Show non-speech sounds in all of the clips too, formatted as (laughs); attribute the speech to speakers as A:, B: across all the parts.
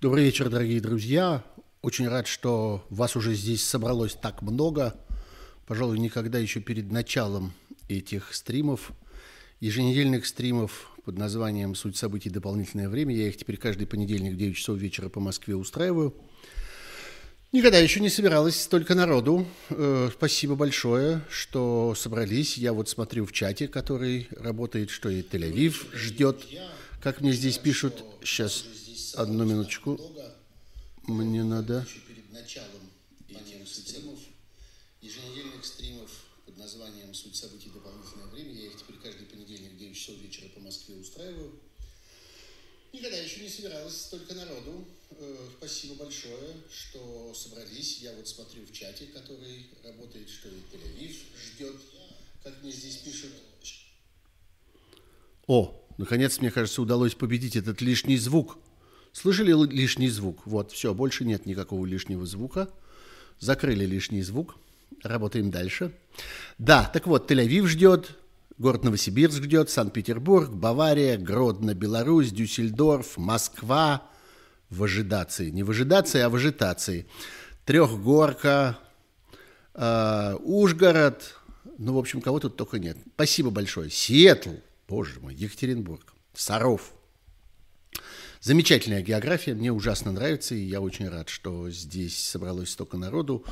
A: Добрый вечер, дорогие друзья. Очень рад, что вас уже здесь собралось так много. Пожалуй, никогда еще перед началом этих стримов, еженедельных стримов под названием «Суть событий. Дополнительное время». Я их теперь каждый понедельник в 9 часов вечера по Москве устраиваю. Никогда еще не собиралось столько народу. Э, спасибо большое, что собрались. Я вот смотрю в чате, который работает, что и Тель-Авив ждет. Как мне здесь пишут, сейчас одну минуточку. Мне надо... перед началом этих стримов, еженедельных стримов под названием «Суть событий. Дополнительное время». Я их теперь каждый понедельник в 9 часов вечера по Москве устраиваю. Никогда еще не собиралось столько народу. Э, спасибо большое, что собрались. Я вот смотрю в чате, который работает, что и Тель-Авив ждет. Как мне здесь пишут... О, наконец, мне кажется, удалось победить этот лишний звук. Слышали лишний звук? Вот, все, больше нет никакого лишнего звука. Закрыли лишний звук. Работаем дальше. Да, так вот, Тель-Авив ждет, город Новосибирск ждет, Санкт-Петербург, Бавария, Гродно, Беларусь, Дюссельдорф, Москва – в ожидации. Не в ожидации, а в ажитации. Трехгорка, э, Ужгород, ну, в общем, кого тут только нет. Спасибо большое. Сиэтл, боже мой, Екатеринбург, Саров. Замечательная география, мне ужасно нравится, и я очень рад, что здесь собралось столько народу.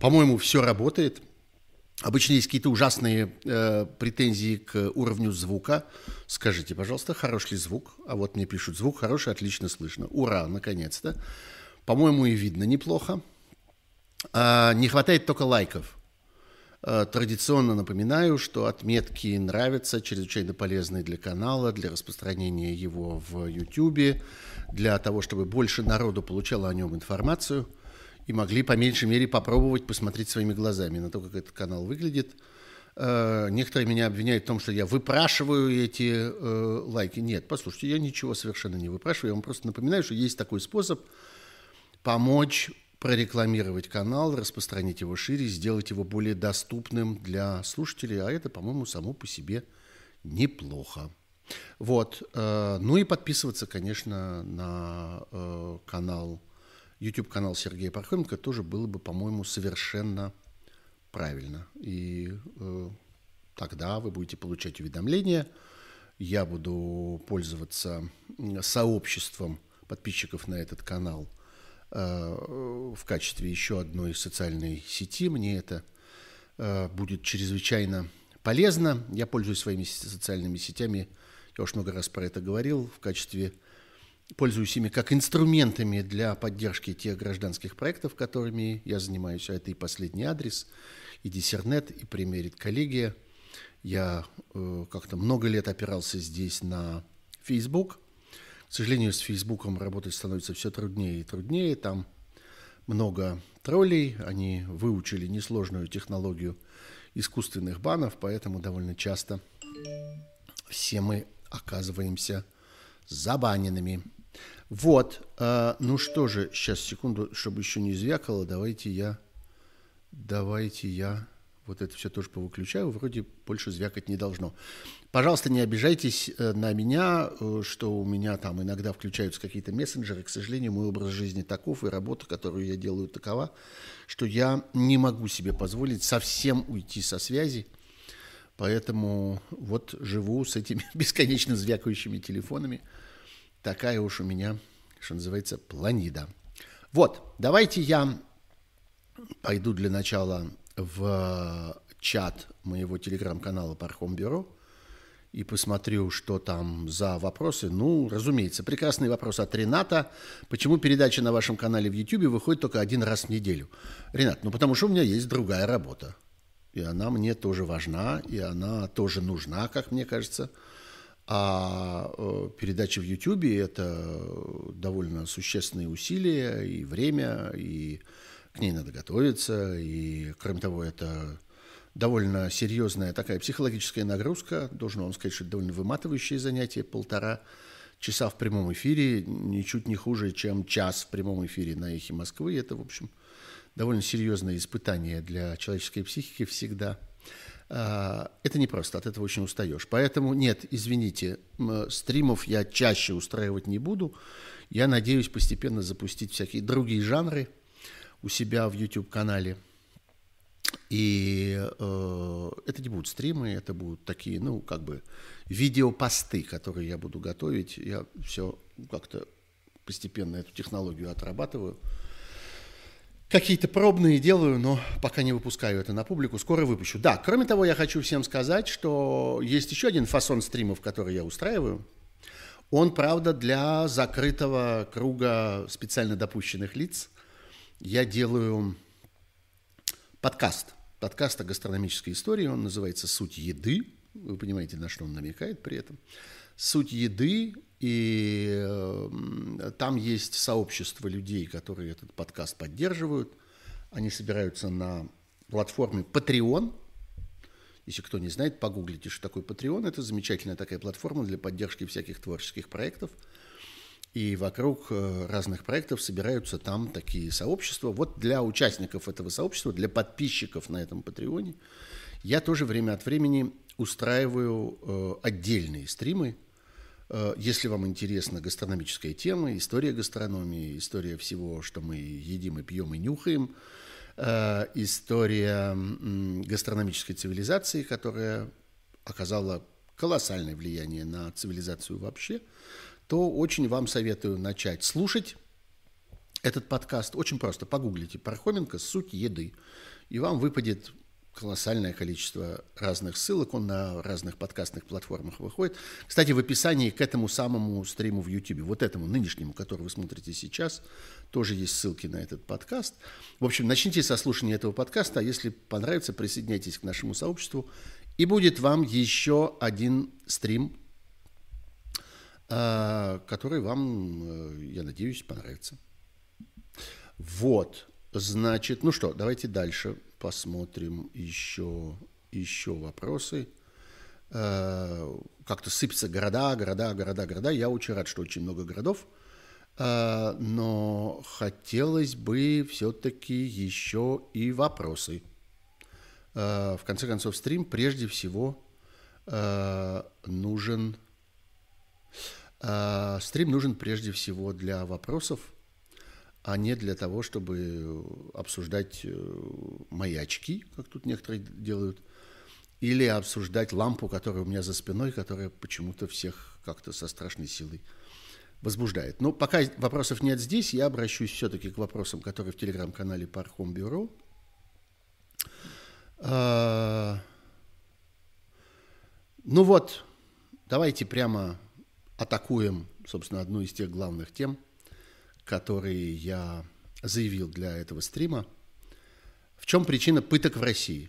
A: По-моему, все работает. Обычно есть какие-то ужасные э, претензии к уровню звука. Скажите, пожалуйста, хороший ли звук? А вот мне пишут, звук хороший, отлично слышно. Ура, наконец-то. По-моему, и видно неплохо. А, не хватает только лайков. А, традиционно напоминаю, что отметки нравятся, чрезвычайно полезны для канала, для распространения его в YouTube, для того, чтобы больше народу получало о нем информацию – и могли по меньшей мере попробовать посмотреть своими глазами на то, как этот канал выглядит. Э, некоторые меня обвиняют в том, что я выпрашиваю эти э, лайки. Нет, послушайте, я ничего совершенно не выпрашиваю. Я вам просто напоминаю, что есть такой способ помочь прорекламировать канал, распространить его шире, сделать его более доступным для слушателей, а это, по-моему, само по себе неплохо. Вот. Э, ну и подписываться, конечно, на э, канал YouTube-канал Сергея Пархоменко тоже было бы, по-моему, совершенно правильно. И э, тогда вы будете получать уведомления. Я буду пользоваться сообществом подписчиков на этот канал в качестве еще одной социальной сети. Мне это э, будет чрезвычайно полезно. Я пользуюсь своими социальными сетями, я уж много раз про это говорил, в качестве пользуюсь ими как инструментами для поддержки тех гражданских проектов, которыми я занимаюсь. А это и последний адрес, и Диссернет, и Примерит коллегия. Я э, как-то много лет опирался здесь на Facebook. К сожалению, с Фейсбуком работать становится все труднее и труднее. Там много троллей, они выучили несложную технологию искусственных банов, поэтому довольно часто все мы оказываемся забаненными. Вот, э, ну что же, сейчас, секунду, чтобы еще не звякало, давайте я, давайте я вот это все тоже повыключаю, вроде больше звякать не должно. Пожалуйста, не обижайтесь э, на меня, э, что у меня там иногда включаются какие-то мессенджеры. К сожалению, мой образ жизни таков, и работа, которую я делаю, такова, что я не могу себе позволить совсем уйти со связи. Поэтому вот живу с этими (laughs) бесконечно звякающими телефонами – такая уж у меня, что называется, планида. Вот, давайте я пойду для начала в чат моего телеграм-канала Пархом Бюро и посмотрю, что там за вопросы. Ну, разумеется, прекрасный вопрос от Рената. Почему передача на вашем канале в YouTube выходит только один раз в неделю? Ренат, ну потому что у меня есть другая работа. И она мне тоже важна, и она тоже нужна, как мне кажется. А э, передача в Ютьюбе – это довольно существенные усилия и время, и к ней надо готовиться, и, кроме того, это довольно серьезная такая психологическая нагрузка. Должен вам сказать, что это довольно выматывающее занятие, полтора часа в прямом эфире, ничуть не хуже, чем час в прямом эфире на «Эхе Москвы». Это, в общем, довольно серьезное испытание для человеческой психики всегда – а, это не просто, от этого очень устаешь. Поэтому нет, извините, стримов я чаще устраивать не буду. Я надеюсь постепенно запустить всякие другие жанры у себя в YouTube-канале. И э, это не будут стримы, это будут такие, ну, как бы видеопосты, которые я буду готовить. Я все как-то постепенно эту технологию отрабатываю. Какие-то пробные делаю, но пока не выпускаю это на публику. Скоро выпущу. Да, кроме того, я хочу всем сказать, что есть еще один фасон стримов, который я устраиваю. Он, правда, для закрытого круга специально допущенных лиц. Я делаю подкаст. Подкаст о гастрономической истории. Он называется «Суть еды». Вы понимаете, на что он намекает при этом. «Суть еды» И э, там есть сообщество людей, которые этот подкаст поддерживают. Они собираются на платформе Patreon. Если кто не знает, погуглите, что такое Patreon. Это замечательная такая платформа для поддержки всяких творческих проектов. И вокруг э, разных проектов собираются там такие сообщества. Вот для участников этого сообщества, для подписчиков на этом Патреоне, я тоже время от времени устраиваю э, отдельные стримы Э, если вам интересна гастрономическая тема, история гастрономии, история всего, что мы едим и пьем и нюхаем, история гастрономической цивилизации, которая оказала колоссальное влияние на цивилизацию вообще, то очень вам советую начать слушать этот подкаст. Очень просто. Погуглите Пархоменко «Суть еды», и вам выпадет колоссальное количество разных ссылок, он на разных подкастных платформах выходит. Кстати, в описании к этому самому стриму в YouTube, вот этому нынешнему, который вы смотрите сейчас, тоже есть ссылки на этот подкаст. В общем, начните со слушания этого подкаста, а если понравится, присоединяйтесь к нашему сообществу, и будет вам еще один стрим, который вам, э, я надеюсь, понравится. Вот, значит, ну что, давайте дальше посмотрим еще, еще вопросы. Э, как-то сыпятся города, города, города, города. Я очень рад, что очень много городов. Э, но хотелось бы все-таки еще и вопросы. Э, в конце концов, стрим прежде всего нужен... Стрим нужен прежде всего для вопросов – а не для того, чтобы обсуждать э, мои очки, как тут некоторые делают, или обсуждать лампу, которая у меня за спиной, которая почему-то всех как-то со страшной силой возбуждает. Но пока вопросов нет здесь, я обращусь все-таки к вопросам, которые в телеграм-канале Пархом Бюро. А, ну вот, давайте прямо атакуем, собственно, одну из тех главных тем – которые я заявил для этого стрима. В чем причина пыток в России?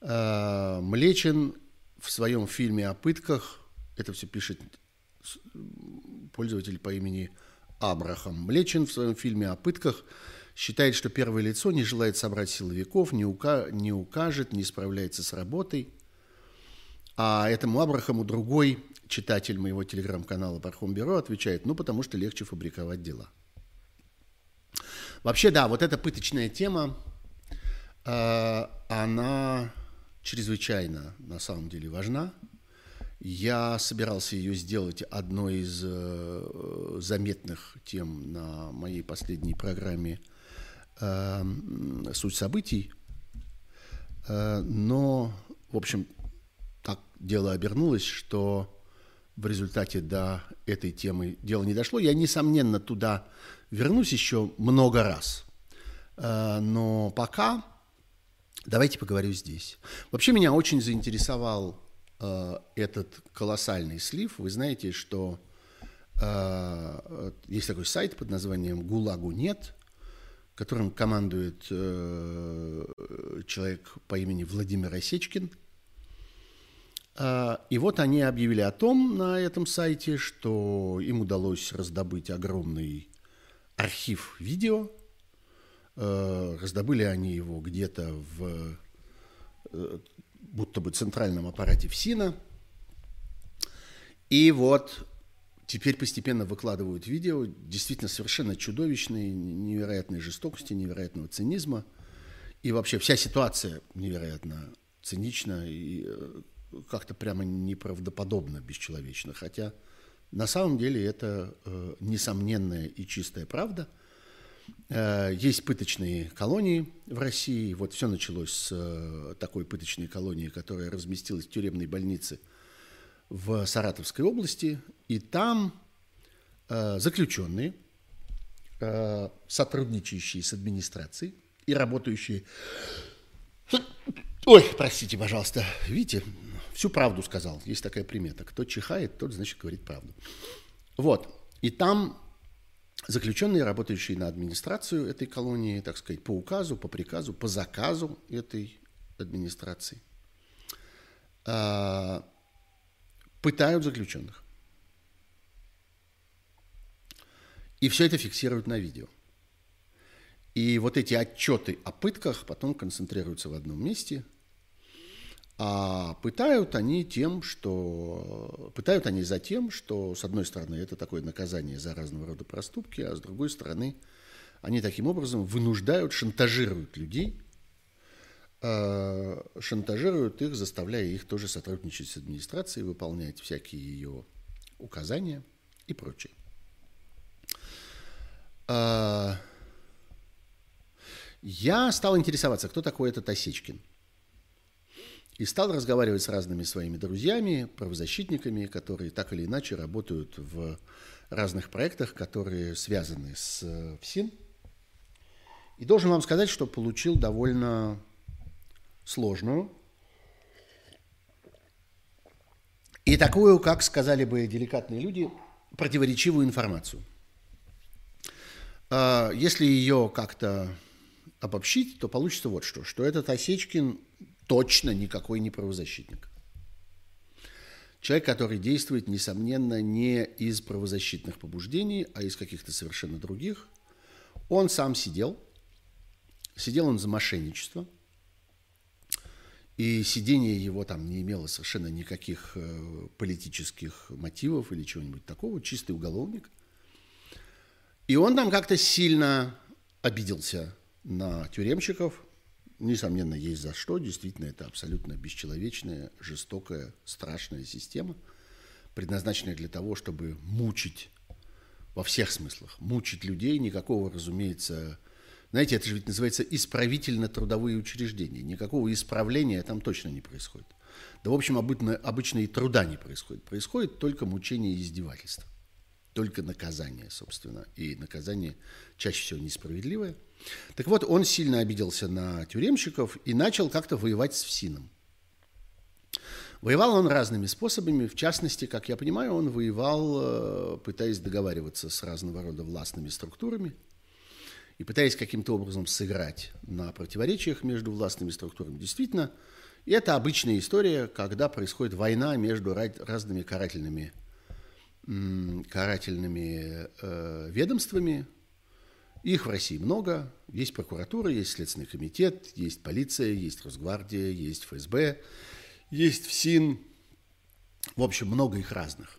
A: Э, Млечин в своем фильме о пытках, это все пишет пользователь по имени Абрахам. Млечин в своем фильме о пытках считает, что первое лицо не желает собрать силовиков, не, ука не укажет, не справляется с работой. А этому Абрахаму другой читатель моего телеграм-канала Пархом Бюро отвечает, ну, потому что легче фабриковать дела. Вообще, да, вот эта пыточная тема, э, она чрезвычайно, на самом деле, важна. Я собирался ее сделать одной из э, заметных тем на моей последней программе э, «Суть событий», но, в общем, так дело обернулось, что в результате до этой темы дело не дошло. Я, несомненно, туда вернусь еще много раз. Э, но пока давайте поговорю здесь. Вообще меня очень заинтересовал э, этот колоссальный слив. Вы знаете, что э, есть такой сайт под названием «ГУЛАГу нет», которым командует человек по имени Владимир Осечкин – и вот они объявили о том на этом сайте, что им удалось раздобыть огромный архив видео. А, раздобыли они его где-то в э, будто бы центральном аппарате ФСИНа. И вот теперь постепенно выкладывают видео, действительно совершенно чудовищные, невероятной жестокости, невероятного цинизма. И вообще вся ситуация невероятно цинична и э, как-то прямо неправдоподобно бесчеловечно, хотя На самом деле это э, несомненная и чистая правда. Э, есть пыточные колонии в России. Вот все началось с э, такой пыточной колонии, которая разместилась в тюремной больнице в Саратовской области. И там э, заключенные, э, сотрудничающие с администрацией и работающие... Ой, простите, пожалуйста, видите, всю правду сказал. Есть такая примета. Кто чихает, тот, значит, говорит правду. Вот. И там заключенные, работающие на администрацию этой колонии, так сказать, по указу, по приказу, по заказу этой администрации, а, пытают заключенных. И все это фиксируют на видео. И вот эти отчеты о пытках потом концентрируются в одном месте – а пытают они тем, что пытают они за тем, что с одной стороны это такое наказание за разного рода проступки, а с другой стороны они таким образом вынуждают, шантажируют людей, э, шантажируют их, заставляя их тоже сотрудничать с администрацией, выполнять всякие ее указания и прочее. Э, я стал интересоваться, кто такой этот Осечкин – и стал разговаривать с разными своими друзьями, правозащитниками, которые так или иначе работают в разных проектах, которые связаны с э, ФСИН. И должен вам сказать, что получил довольно сложную и такую, как сказали бы деликатные люди, противоречивую информацию. А, если ее как-то обобщить, то получится вот что, что этот Осечкин точно никакой не правозащитник. Человек, который действует, несомненно, не из правозащитных побуждений, а из каких-то совершенно других. Он сам сидел. Сидел он за мошенничество. И сидение его там не имело совершенно никаких э, политических мотивов или чего-нибудь такого. Чистый уголовник. И он там как-то сильно обиделся на тюремщиков – Несомненно, есть за что. Действительно, это абсолютно бесчеловечная, жестокая, страшная система, предназначенная для того, чтобы мучить во всех смыслах. Мучить людей, никакого, разумеется, знаете, это же ведь называется исправительно-трудовые учреждения. Никакого исправления там точно не происходит. Да, в общем, обычно, обычно и труда не происходит. Происходит только мучение и издевательство. Только наказание, собственно. И наказание чаще всего несправедливое – так вот, он сильно обиделся на тюремщиков и начал как-то воевать с ФСИНом. Воевал он разными способами, в частности, как я понимаю, он воевал, э, пытаясь договариваться с разного рода властными структурами и пытаясь каким-то образом сыграть на противоречиях между властными структурами. Действительно, это обычная история, когда происходит война между разными карательными, карательными э, ведомствами, их в России много. Есть прокуратура, есть Следственный комитет, есть полиция, есть Росгвардия, есть ФСБ, есть ФСИН. В общем, много их разных.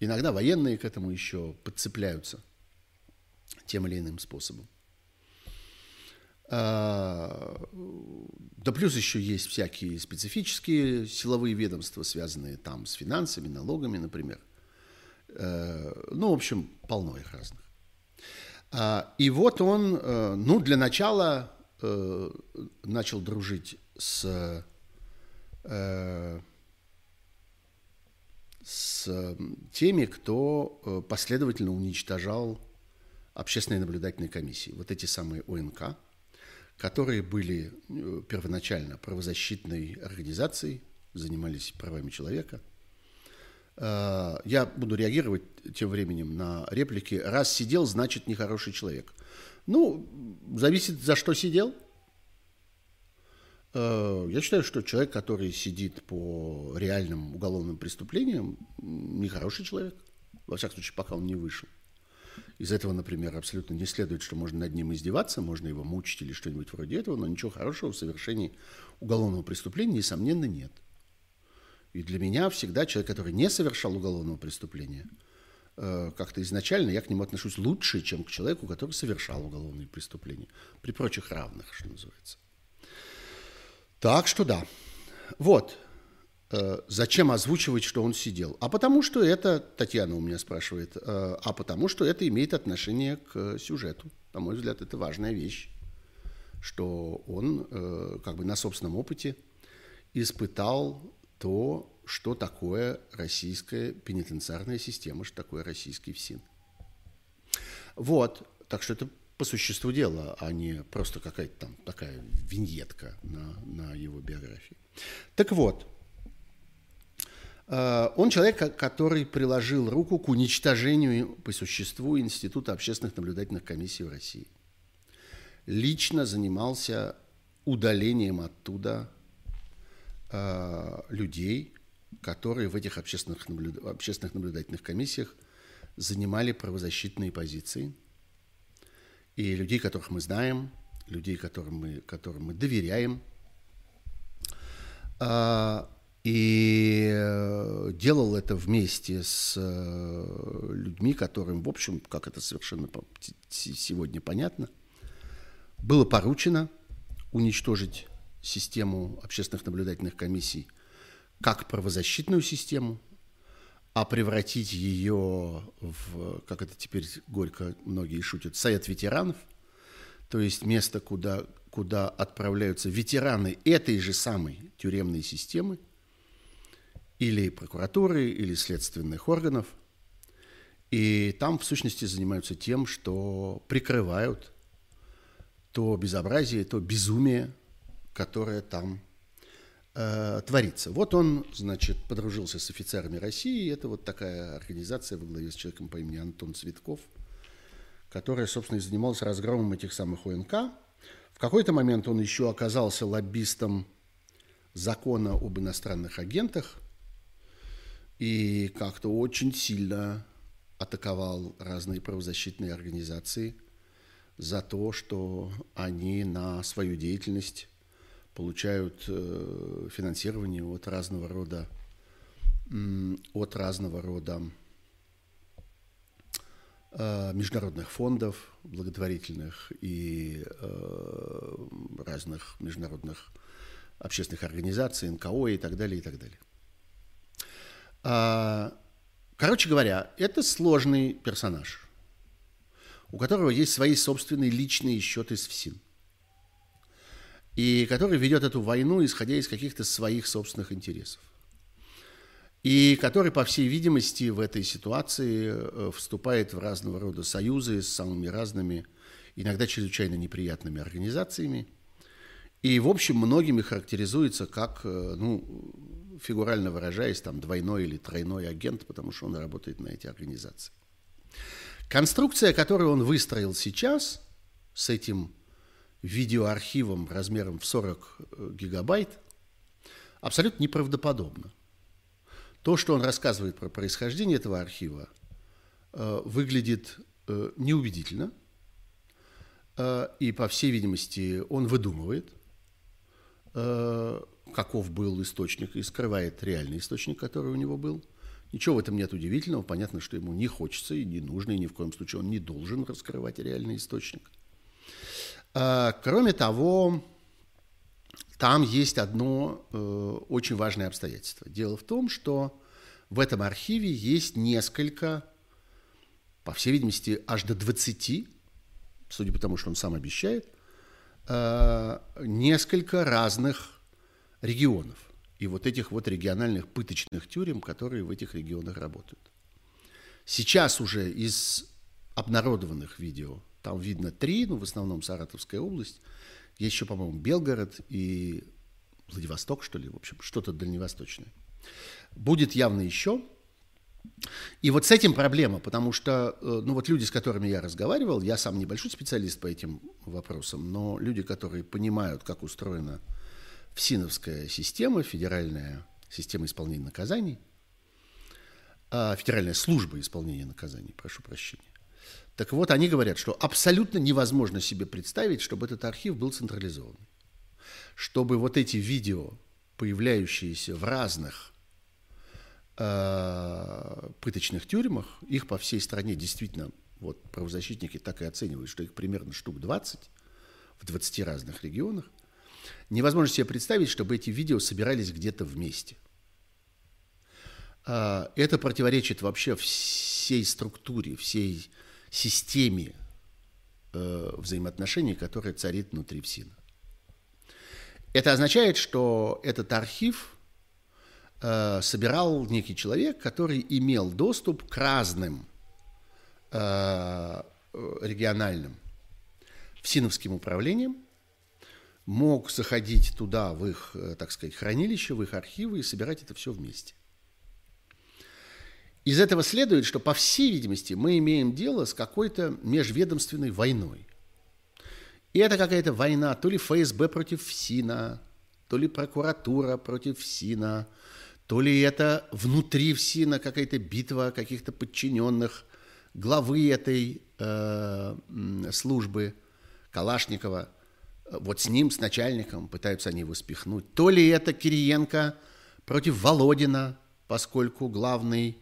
A: Иногда военные к этому еще подцепляются тем или иным способом. А, да плюс еще есть всякие специфические силовые ведомства, связанные там с финансами, налогами, например. Э, ну, в общем, полно их разных. А, и вот он, э, ну, для начала э, начал дружить с, э, с теми, кто последовательно уничтожал общественные наблюдательные комиссии. Вот эти самые ОНК, которые были первоначально правозащитной организацией, занимались правами человека – я буду реагировать тем временем на реплики. Раз сидел, значит нехороший человек. Ну, зависит, за что сидел. Э, я считаю, что человек, который сидит по реальным уголовным преступлениям, нехороший человек. Во всяком случае, пока он не вышел. Из этого, например, абсолютно не следует, что можно над ним издеваться, можно его мучить или что-нибудь вроде этого, но ничего хорошего в совершении уголовного преступления, несомненно, нет. И для меня всегда человек, который не совершал уголовного преступления, э, как-то изначально я к нему отношусь лучше, чем к человеку, который совершал уголовные преступления. При прочих равных, что называется. Так что да. Вот. Э, зачем озвучивать, что он сидел? А потому что это, Татьяна у меня спрашивает, э, а потому что это имеет отношение к сюжету. На мой взгляд, это важная вещь, что он как бы на собственном опыте испытал то, что такое российская пенитенциарная система, что такое российский ФСИН. Вот, так что это по существу дела, а не просто какая-то там такая виньетка на, на его биографии. Так вот, э, он человек, который приложил руку к уничтожению по существу Института общественных наблюдательных комиссий в России. Лично занимался удалением оттуда людей, которые в этих общественных, наблюд... общественных наблюдательных комиссиях занимали правозащитные позиции. И людей, которых мы знаем, людей, которым мы, которым мы доверяем. А, и э, делал это вместе с э, людьми, которым, в общем, как это совершенно сегодня понятно, было поручено уничтожить систему общественных наблюдательных комиссий как правозащитную систему, а превратить ее в, как это теперь горько многие шутят, совет ветеранов, то есть место, куда, куда отправляются ветераны этой же самой тюремной системы, или прокуратуры, или следственных органов, и там, в сущности, занимаются тем, что прикрывают то безобразие, то безумие, которое там э, творится. Вот он, значит, подружился с офицерами России. Это вот такая организация во главе с человеком по имени Антон Цветков, которая, собственно, и занималась разгромом этих самых ОНК. В какой-то момент он еще оказался лоббистом закона об иностранных агентах и как-то очень сильно атаковал разные правозащитные организации за то, что они на свою деятельность получают э, финансирование от разного рода от разного рода э, международных фондов благотворительных и э, разных международных общественных организаций, НКО и так далее, и так далее. А, короче говоря, это сложный персонаж, у которого есть свои собственные личные счеты с ФСИН – и который ведет эту войну, исходя из каких-то своих собственных интересов. И который, по всей видимости, в этой ситуации э, вступает в разного рода союзы с самыми разными, иногда чрезвычайно неприятными организациями. И, в общем, многими характеризуется как, э, ну, фигурально выражаясь, там, двойной или тройной агент, потому что он работает на эти организации. Конструкция, которую он выстроил сейчас с этим видеоархивом размером в 40 э, гигабайт абсолютно неправдоподобно. То, что он рассказывает про происхождение этого архива, э, выглядит э, неубедительно, и, по всей видимости, он выдумывает, каков был источник, и скрывает реальный источник, который у него был. Ничего в этом нет удивительного. Понятно, что ему не хочется и не нужно, и ни в коем случае он не должен раскрывать реальный источник – кроме того, там есть одно э, очень важное обстоятельство. Дело в том, что в этом архиве есть несколько, по всей видимости, аж до 20, судя по тому, что он сам обещает, э, несколько разных регионов и вот этих вот региональных пыточных тюрем, которые в этих регионах работают. Сейчас уже из обнародованных видео там видно три, ну, в основном Саратовская область. Есть еще, по-моему, Белгород и Владивосток, что ли, в общем, что-то дальневосточное. Будет явно еще. И вот с этим проблема, потому что, э, ну вот люди, с которыми я разговаривал, я сам небольшой специалист по этим вопросам, но люди, которые понимают, как устроена ФСИНовская система, федеральная система исполнения наказаний, а, федеральная служба исполнения наказаний, прошу прощения, так вот, они говорят, что абсолютно невозможно себе представить, чтобы этот архив был централизован. Чтобы вот эти видео, появляющиеся в разных э, пыточных тюрьмах, их по всей стране действительно, вот правозащитники так и оценивают, что их примерно штук 20 в 20 разных регионах, невозможно себе представить, чтобы эти видео собирались где-то вместе. э, это противоречит вообще всей структуре, всей системе э, взаимоотношений, которая царит внутри ФСИНа. Это означает, что этот архив э, собирал некий человек, который имел доступ к разным э, региональным ФСИНовским управлениям, мог заходить туда, в их, э, так сказать, хранилище, в их архивы и собирать это все вместе. Из этого следует, что, по всей видимости, мы имеем дело с какой-то межведомственной войной. И это какая-то война то ли ФСБ против ФСИНа, то ли прокуратура против ФСИНа, то ли это внутри ФСИНа какая-то битва каких-то подчиненных главы этой э, службы Калашникова. Вот с ним, с начальником, пытаются они его спихнуть. То ли это Кириенко против Володина, поскольку главный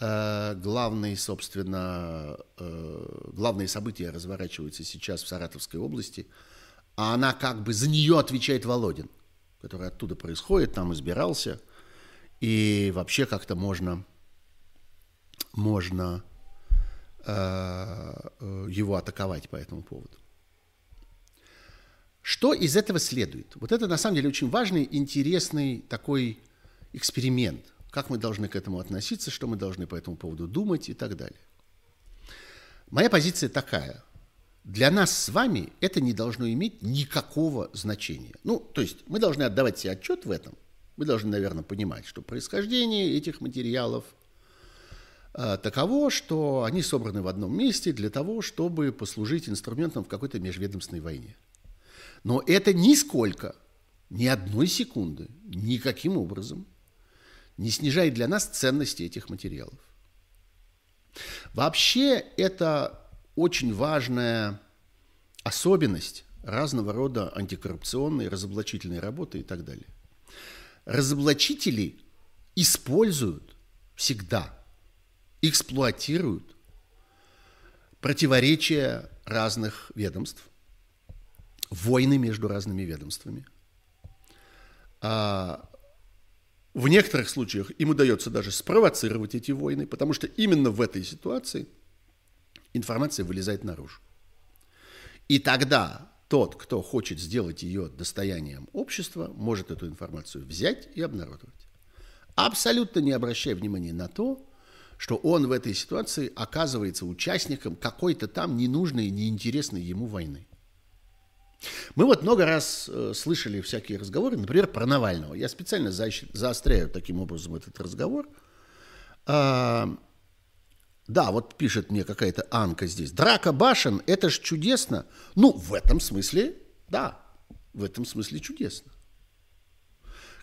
A: главные, собственно, э, главные события разворачиваются сейчас в Саратовской области, а она как бы за нее отвечает Володин, который оттуда происходит, там избирался, и вообще как-то можно, можно э, его атаковать по этому поводу. Что из этого следует? Вот это на самом деле очень важный, интересный такой эксперимент – как мы должны к этому относиться, что мы должны по этому поводу думать и так далее. Моя позиция такая. Для нас с вами это не должно иметь никакого значения. Ну, то есть мы должны отдавать себе отчет в этом. Мы должны, наверное, понимать, что происхождение этих материалов э, таково, что они собраны в одном месте для того, чтобы послужить инструментом в какой-то межведомственной войне. Но это нисколько, ни одной секунды, никаким образом – не снижает для нас ценности этих материалов. Вообще это очень важная особенность разного рода антикоррупционной, разоблачительной работы и так далее. Разоблачители используют всегда, эксплуатируют противоречия разных ведомств, войны между разными ведомствами, а, в некоторых случаях им удается даже спровоцировать эти войны, потому что именно в этой ситуации информация вылезает наружу. И тогда тот, кто хочет сделать ее достоянием общества, может эту информацию взять и обнародовать. Абсолютно не обращая внимания на то, что он в этой ситуации оказывается участником какой-то там ненужной, неинтересной ему войны. Мы вот много раз э, слышали всякие разговоры, например, про Навального. Я специально заостряю таким образом этот разговор. А, да, вот пишет мне какая-то Анка здесь. Драка башен, это ж чудесно. Ну, в этом смысле, да, в этом смысле чудесно.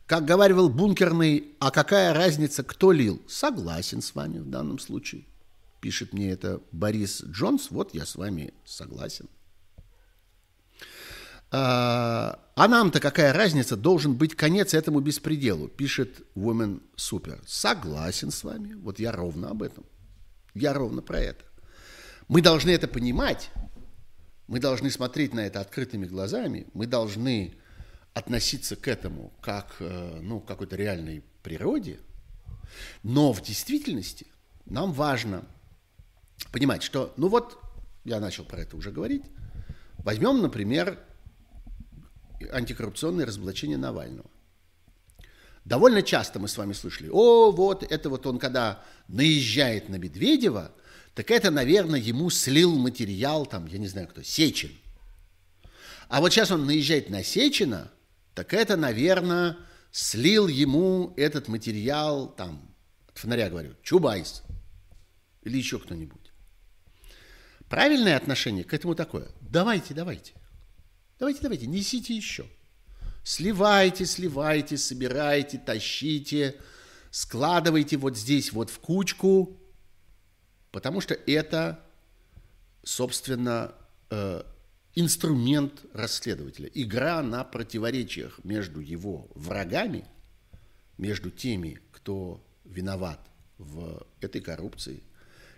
A: Как говаривал бункерный, а какая разница, кто лил? Согласен с вами в данном случае. Пишет мне это Борис Джонс, вот я с вами согласен. А, нам-то какая разница, должен быть конец этому беспределу, пишет Women Super. Согласен с вами, вот я ровно об этом. Я ровно про это. Мы должны это понимать, мы должны смотреть на это открытыми глазами, мы должны относиться к этому как э, ну, к какой-то реальной природе, но в действительности нам важно понимать, что, ну вот, я начал про это уже говорить, возьмем, например, антикоррупционное разоблачение Навального. Довольно часто мы с вами слышали, о, вот это вот он, когда наезжает на Медведева, так это, наверное, ему слил материал, там, я не знаю кто, Сечин. А вот сейчас он наезжает на Сечина, так это, наверное, слил ему этот материал, там, от фонаря говорю, Чубайс или еще кто-нибудь. Правильное отношение к этому такое. Давайте, давайте. Давайте, давайте, несите еще. Сливайте, сливайте, собирайте, тащите, складывайте вот здесь вот в кучку, потому что это, собственно, э, инструмент расследователя. Игра на противоречиях между его врагами, между теми, кто виноват в этой коррупции,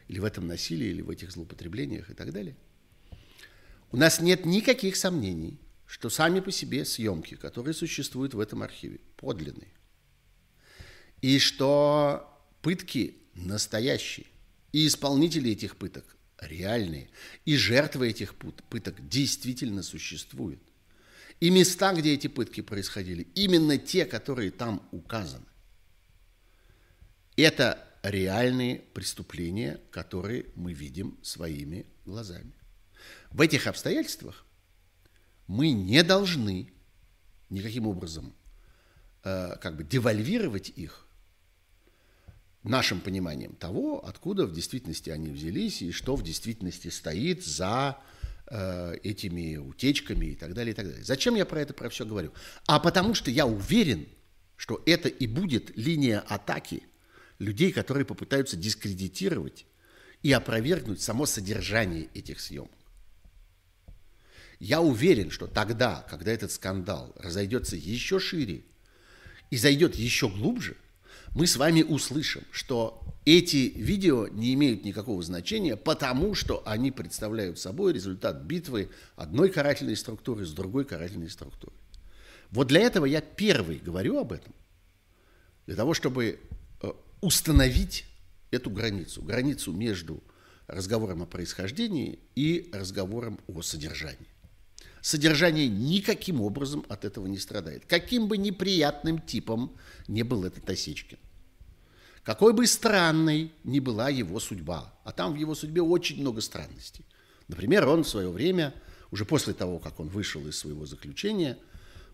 A: или в этом насилии, или в этих злоупотреблениях и так далее – у нас нет никаких сомнений, что сами по себе съемки, которые существуют в этом архиве, подлинные. И что пытки настоящие. И исполнители этих пыток реальные. И жертвы этих пыток действительно существуют. И места, где эти пытки происходили, именно те, которые там указаны. Это реальные преступления, которые мы видим своими глазами. В этих обстоятельствах мы не должны никаким образом э, как бы девальвировать их нашим пониманием того, откуда в действительности они взялись и что в действительности стоит за э, этими утечками и так далее, и так далее. Зачем я про это про все говорю? А потому что я уверен, что это и будет линия атаки людей, которые попытаются дискредитировать и опровергнуть само содержание этих съемок. Я уверен, что тогда, когда этот скандал разойдется еще шире и зайдет еще глубже, мы с вами услышим, что эти видео не имеют никакого значения, потому что они представляют собой результат битвы одной карательной структуры с другой карательной структурой. Вот для этого я первый говорю об этом, для того, чтобы э, установить эту границу, границу между разговором о происхождении и разговором о содержании. Содержание никаким образом от этого не страдает. Каким бы неприятным типом не был этот Осечкин. Какой бы странной ни была его судьба. А там в его судьбе очень много странностей. Например, он в свое время, уже после того, как он вышел из своего заключения,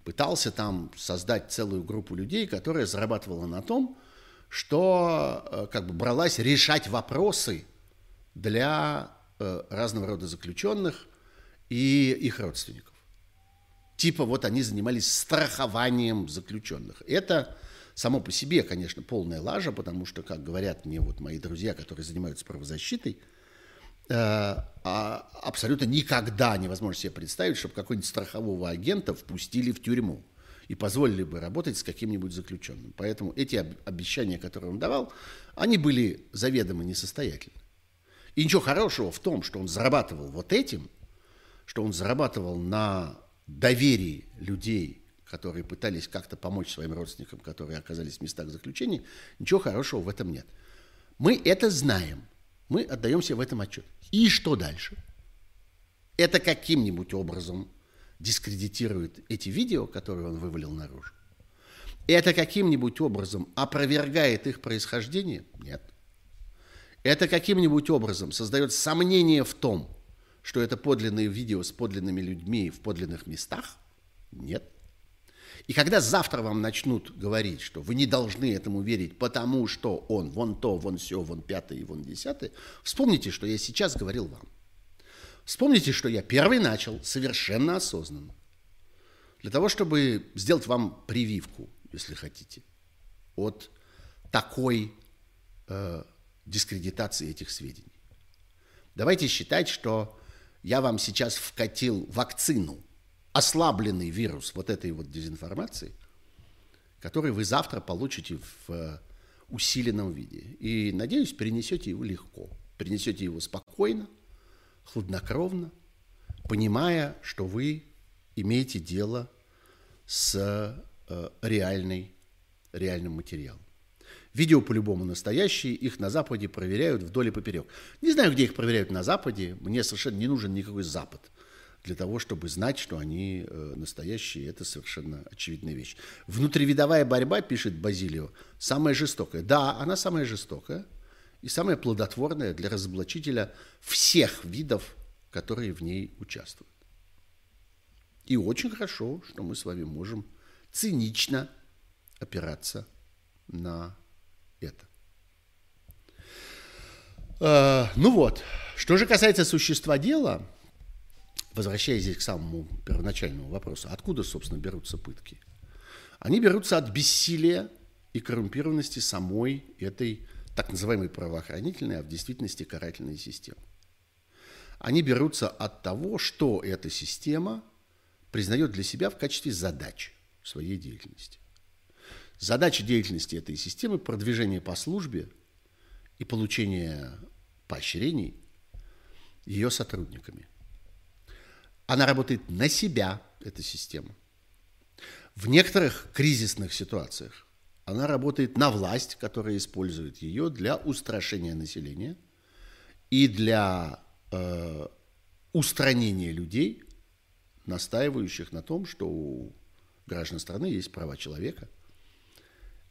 A: пытался там создать целую группу людей, которая зарабатывала на том, что э, как бы бралась решать вопросы для э, разного рода заключенных и их родственников. Типа вот они занимались страхованием заключенных. Это само по себе, конечно, полная лажа, потому что, как говорят мне вот мои друзья, которые занимаются правозащитой, э, а абсолютно никогда невозможно себе представить, чтобы какого-нибудь страхового агента впустили в тюрьму и позволили бы работать с каким-нибудь заключенным. Поэтому эти обещания, которые он давал, они были заведомо несостоятельны. И ничего хорошего в том, что он зарабатывал вот этим, что он зарабатывал на доверии людей, которые пытались как-то помочь своим родственникам, которые оказались в местах заключения, ничего хорошего в этом нет. Мы это знаем, мы отдаемся в этом отчет. И что дальше? Это каким-нибудь образом дискредитирует эти видео, которые он вывалил наружу? Это каким-нибудь образом опровергает их происхождение? Нет. Это каким-нибудь образом создает сомнение в том, что это подлинные видео с подлинными людьми в подлинных местах? Нет. И когда завтра вам начнут говорить, что вы не должны этому верить, потому что он вон то, вон все, вон пятое и вон десятое, вспомните, что я сейчас говорил вам. Вспомните, что я первый начал совершенно осознанно. Для того, чтобы сделать вам прививку, если хотите, от такой э, дискредитации этих сведений. Давайте считать, что я вам сейчас вкатил вакцину, ослабленный вирус вот этой вот дезинформации, который вы завтра получите в э, усиленном виде. И, надеюсь, перенесете его легко, перенесете его спокойно, хладнокровно, понимая, что вы имеете дело с э, реальной, реальным материалом. Видео по-любому настоящие, их на Западе проверяют вдоль и поперек. Не знаю, где их проверяют на Западе, мне совершенно не нужен никакой Запад для того, чтобы знать, что они э, настоящие. Это совершенно очевидная вещь. Внутривидовая борьба, пишет Базилио, самая жестокая. Да, она самая жестокая и самая плодотворная для разоблачителя всех видов, которые в ней участвуют. И очень хорошо, что мы с вами можем цинично опираться на это. Э, ну вот, что же касается существа дела, возвращаясь здесь к самому первоначальному вопросу, откуда, собственно, берутся пытки? Они берутся от бессилия и коррумпированности самой этой так называемой правоохранительной, а в действительности карательной системы. Они берутся от того, что эта система признает для себя в качестве задач своей деятельности. Задача деятельности этой системы – продвижение по службе и получение поощрений ее сотрудниками. Она работает на себя, эта система. В некоторых кризисных ситуациях Она работает на власть, которая использует ее для устрашения населения и для э, устранения людей, настаивающих на том, что у граждан страны есть права человека,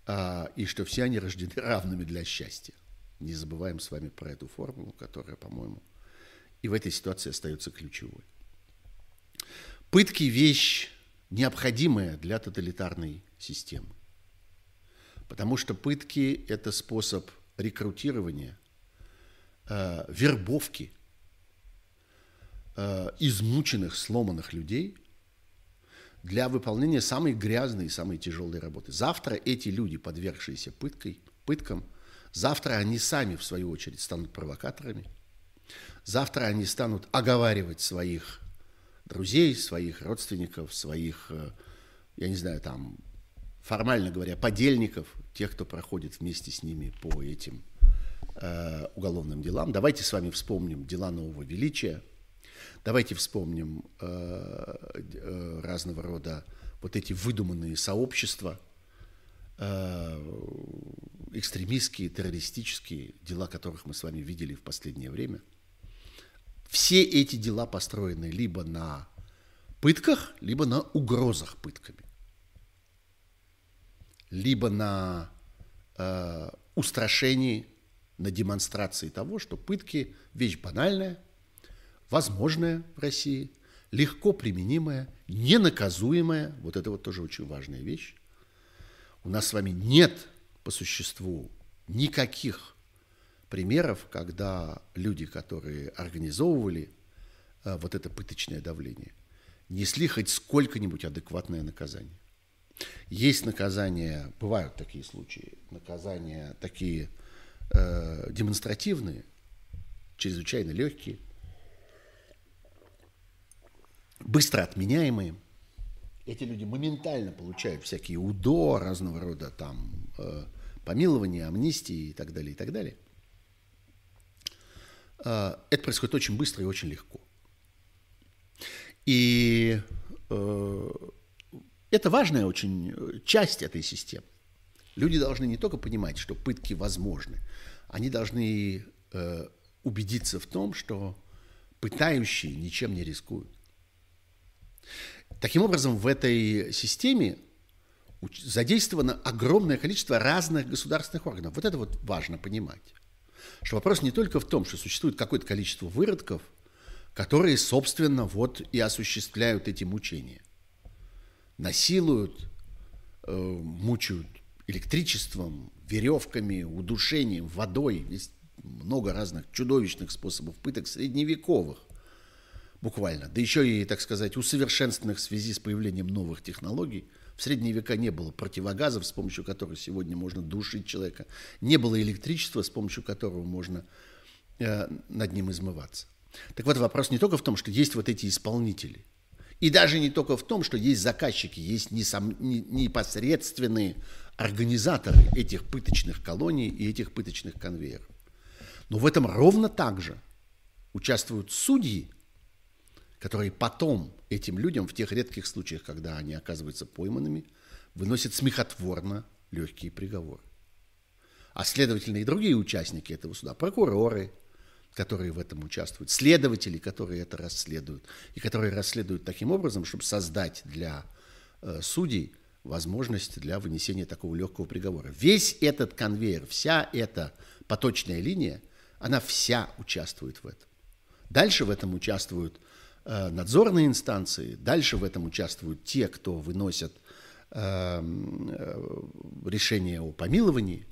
A: и что все они рождены (laughs) равными для счастья. Не забываем с вами про эту формулу, которая, по-моему, и в этой ситуации остается ключевой. Пытки – вещь необходимая для тоталитарной системы. Потому что пытки – это способ рекрутирования, э, вербовки э, измученных, сломанных людей для выполнения самой грязной и самой тяжелой работы. Завтра эти люди, подвергшиеся пыткой, пыткам, завтра они сами, в свою очередь, станут провокаторами. Завтра они станут оговаривать своих друзей, своих родственников, своих, э, я не знаю, там, формально говоря, подельников, тех, кто проходит вместе с ними по этим э, уголовным делам. Давайте с вами вспомним дела нового величия. Давайте вспомним э, э, разного рода вот эти выдуманные сообщества, э, экстремистские, террористические, дела которых мы с вами видели в последнее время. Все эти дела построены либо на пытках, либо на угрозах пытками либо на э, устрашении, на демонстрации того, что пытки – вещь банальная, возможная в России, легко применимая, ненаказуемая. Вот это вот тоже очень важная вещь. У нас с вами нет по существу никаких примеров, когда люди, которые организовывали э, вот это пыточное давление, несли хоть сколько-нибудь адекватное наказание. Есть наказания, бывают такие случаи, наказания такие э, демонстративные, чрезвычайно легкие, быстро отменяемые. Эти люди моментально получают всякие УДО, разного рода там э, помилования, амнистии и так далее, и так далее. Э, это происходит очень быстро и очень легко. И э, это важная очень э, часть этой системы. Люди должны не только понимать, что пытки возможны, они должны э, убедиться в том, что пытающие ничем не рискуют. Таким образом, в этой системе задействовано огромное количество разных государственных органов. Вот это вот важно понимать. Что вопрос не только в том, что существует какое-то количество выродков, которые, собственно, вот и осуществляют эти мучения – насилуют, э, мучают электричеством, веревками, удушением, водой. Есть много разных чудовищных способов пыток средневековых буквально. Да еще и, так сказать, усовершенствованных в связи с появлением новых технологий. В средние века не было противогазов, с помощью которых сегодня можно душить человека. Не было электричества, с помощью которого можно э, над ним измываться. Так вот, вопрос не только в том, что есть вот эти исполнители, и даже не только в том, что есть заказчики, есть несом, не, непосредственные организаторы этих пыточных колоний и этих пыточных конвейеров. Но в этом ровно так же участвуют судьи, которые потом этим людям, в тех редких случаях, когда они оказываются пойманными, выносят смехотворно легкие приговоры. А следовательно и другие участники этого суда, прокуроры, которые в этом участвуют, следователи, которые это расследуют, и которые расследуют таким образом, чтобы создать для э, судей возможность для вынесения такого легкого приговора. Весь этот конвейер, вся эта поточная линия, она вся участвует в этом. Дальше в этом участвуют надзорные инстанции, дальше в этом участвуют те, кто выносят э, э, решение о помиловании.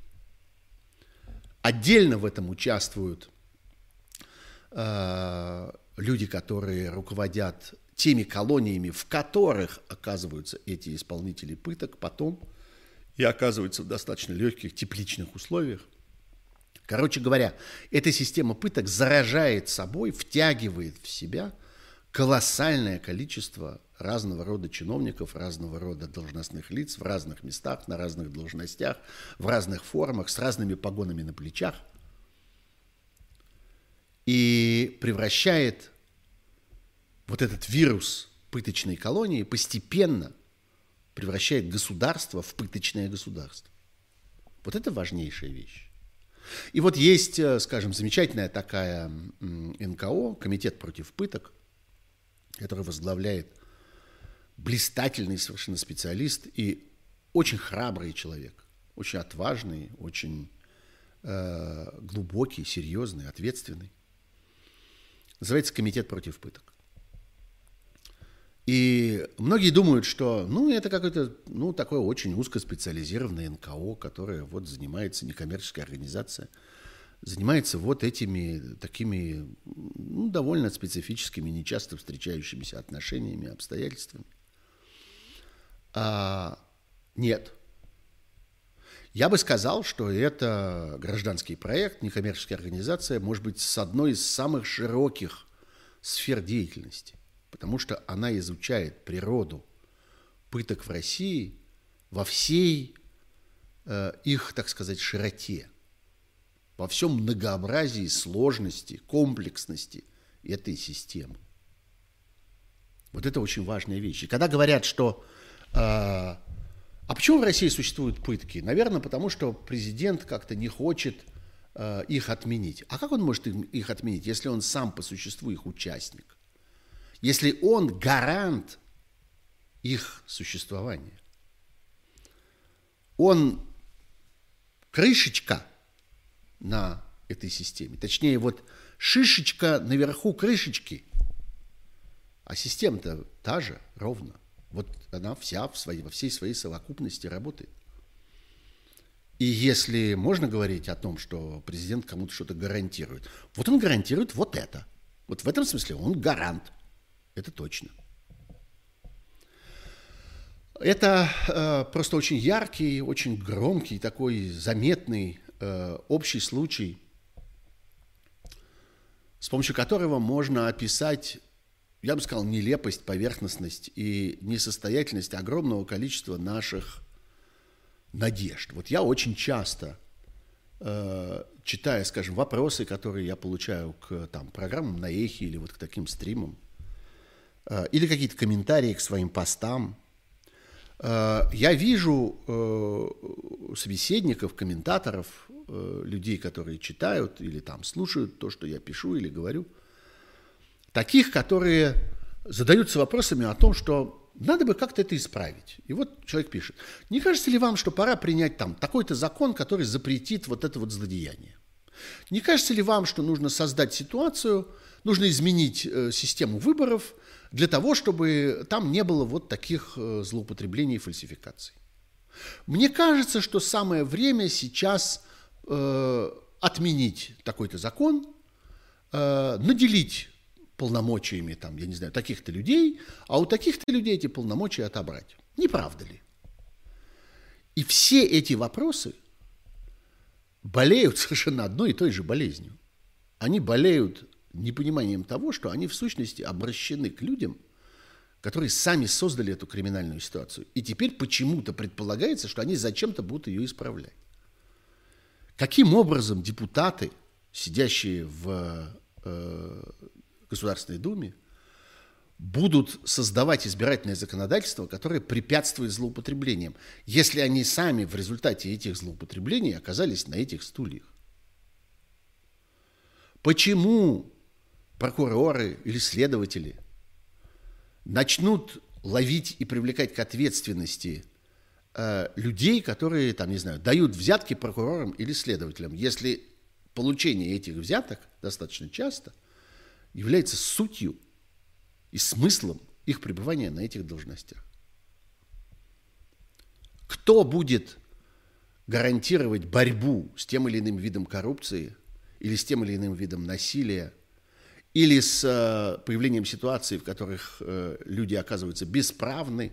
A: Отдельно в этом участвуют Э, люди, которые руководят теми колониями, в которых оказываются эти исполнители пыток, потом и оказываются в достаточно легких тепличных условиях. Короче говоря, эта система пыток заражает собой, втягивает в себя колоссальное количество разного рода чиновников, разного рода должностных лиц в разных местах, на разных должностях, в разных формах, с разными погонами на плечах – и превращает вот этот вирус пыточной колонии постепенно превращает государство в пыточное государство. Вот это важнейшая вещь. И вот есть, э, скажем, замечательная такая НКО, Комитет против пыток, который возглавляет блистательный совершенно специалист и очень храбрый человек, очень отважный, очень э, глубокий, серьезный, ответственный. Называется Комитет против пыток. И многие думают, что ну, это какое-то ну, такое очень узкоспециализированное НКО, которое вот занимается некоммерческая организация, занимается вот этими такими ну, довольно специфическими, нечасто встречающимися отношениями, обстоятельствами. А, нет. Я бы сказал, что это гражданский проект, некоммерческая организация, может быть, с одной из самых широких сфер деятельности потому что она изучает природу пыток в России во всей э, их, так сказать, широте, во всем многообразии, сложности, комплексности этой системы. Вот это очень важная вещь. И когда говорят, что э, а почему в России существуют пытки? Наверное, потому что президент как-то не хочет э, их отменить. А как он может их отменить, если он сам по существу их участник? если он гарант их существования. Он крышечка на этой системе. Точнее, вот шишечка наверху крышечки, а система-то та же, ровно. Вот она вся в своей, во всей своей совокупности работает. И если можно говорить о том, что президент кому-то что-то гарантирует, вот он гарантирует вот это. Вот в этом смысле он гарант – это точно. Это э, просто очень яркий, очень громкий, такой заметный э, общий случай, с помощью которого можно описать, я бы сказал, нелепость, поверхностность и несостоятельность огромного количества наших надежд. Вот я очень часто, э, читая, скажем, вопросы, которые я получаю к там, программам на эхе или вот к таким стримам, Э, или какие-то комментарии к своим постам. Э, я вижу собеседников, комментаторов, людей, которые читают или там слушают то, что я пишу или говорю, таких, которые задаются вопросами о том, что надо бы как-то это исправить. И вот человек пишет, не кажется ли вам, что пора принять там такой-то закон, который запретит вот это вот злодеяние? Не кажется ли вам, что нужно создать ситуацию, нужно изменить э, систему выборов для того, чтобы там не было вот таких э, злоупотреблений и фальсификаций. Мне кажется, что самое время сейчас э, отменить такой-то закон, э, наделить полномочиями, там, я не знаю, таких-то людей, а у таких-то людей эти полномочия отобрать. Не правда ли? И все эти вопросы болеют (laughs) совершенно одной и той же болезнью. Они болеют непониманием того, что они в сущности обращены к людям, которые сами создали эту криминальную ситуацию. И теперь почему-то предполагается, что они зачем-то будут ее исправлять. Каким образом депутаты, сидящие в э, Государственной Думе, будут создавать избирательное законодательство, которое препятствует злоупотреблениям, если они сами в результате этих злоупотреблений оказались на этих стульях? Почему прокуроры или следователи начнут ловить и привлекать к ответственности э, людей, которые, там, не знаю, дают взятки прокурорам или следователям, если получение этих взяток достаточно часто является сутью и смыслом их пребывания на этих должностях. Кто будет гарантировать борьбу с тем или иным видом коррупции или с тем или иным видом насилия или с э, появлением ситуаций, в которых э, люди оказываются бесправны,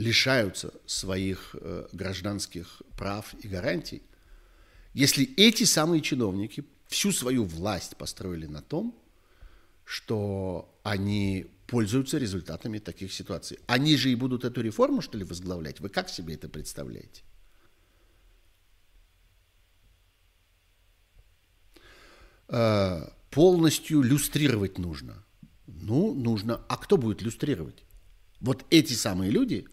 A: лишаются своих э, гражданских прав и гарантий, если эти самые чиновники всю свою власть построили на том, что они пользуются результатами таких ситуаций. Они же и будут эту реформу, что ли, возглавлять? Вы как себе это представляете? полностью люстрировать нужно. Ну, нужно. А кто будет люстрировать? Вот эти самые люди,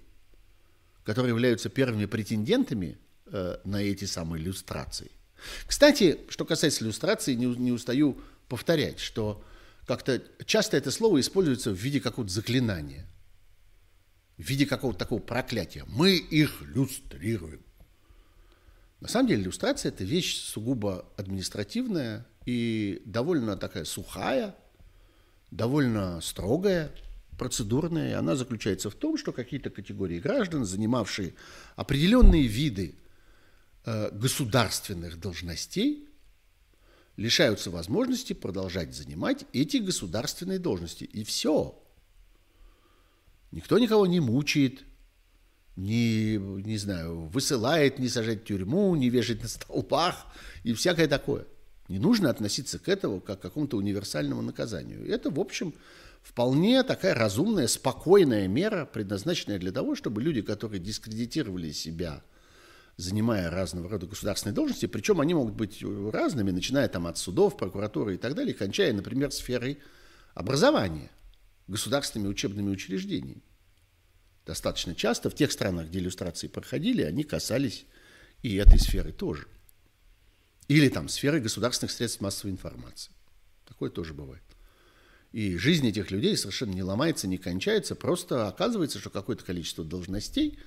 A: которые являются первыми претендентами э, на эти самые иллюстрации. Кстати, что касается иллюстрации, не, не устаю повторять, что как-то часто это слово используется в виде какого-то заклинания, в виде какого-то такого проклятия. Мы их люстрируем. На самом деле иллюстрация – это вещь сугубо административная и довольно такая сухая, довольно строгая, процедурная. Она заключается в том, что какие-то категории граждан, занимавшие определенные виды э, государственных должностей, лишаются возможности продолжать занимать эти государственные должности. И все. Никто никого не мучает, не, не знаю, высылает, не сажает в тюрьму, не вешает на столбах и всякое такое. Не нужно относиться к этому как к какому-то универсальному наказанию. Это, в общем, вполне такая разумная, спокойная мера, предназначенная для того, чтобы люди, которые дискредитировали себя, занимая разного рода государственные должности, причем они могут быть разными, начиная там от судов, прокуратуры и так далее, кончая, например, сферой образования, государственными учебными учреждениями достаточно часто в тех странах, где иллюстрации проходили, они касались и этой сферы тоже. Или там сферы государственных средств массовой информации. Такое тоже бывает. И жизнь этих людей совершенно не ломается, не кончается, просто оказывается, что какое-то количество должностей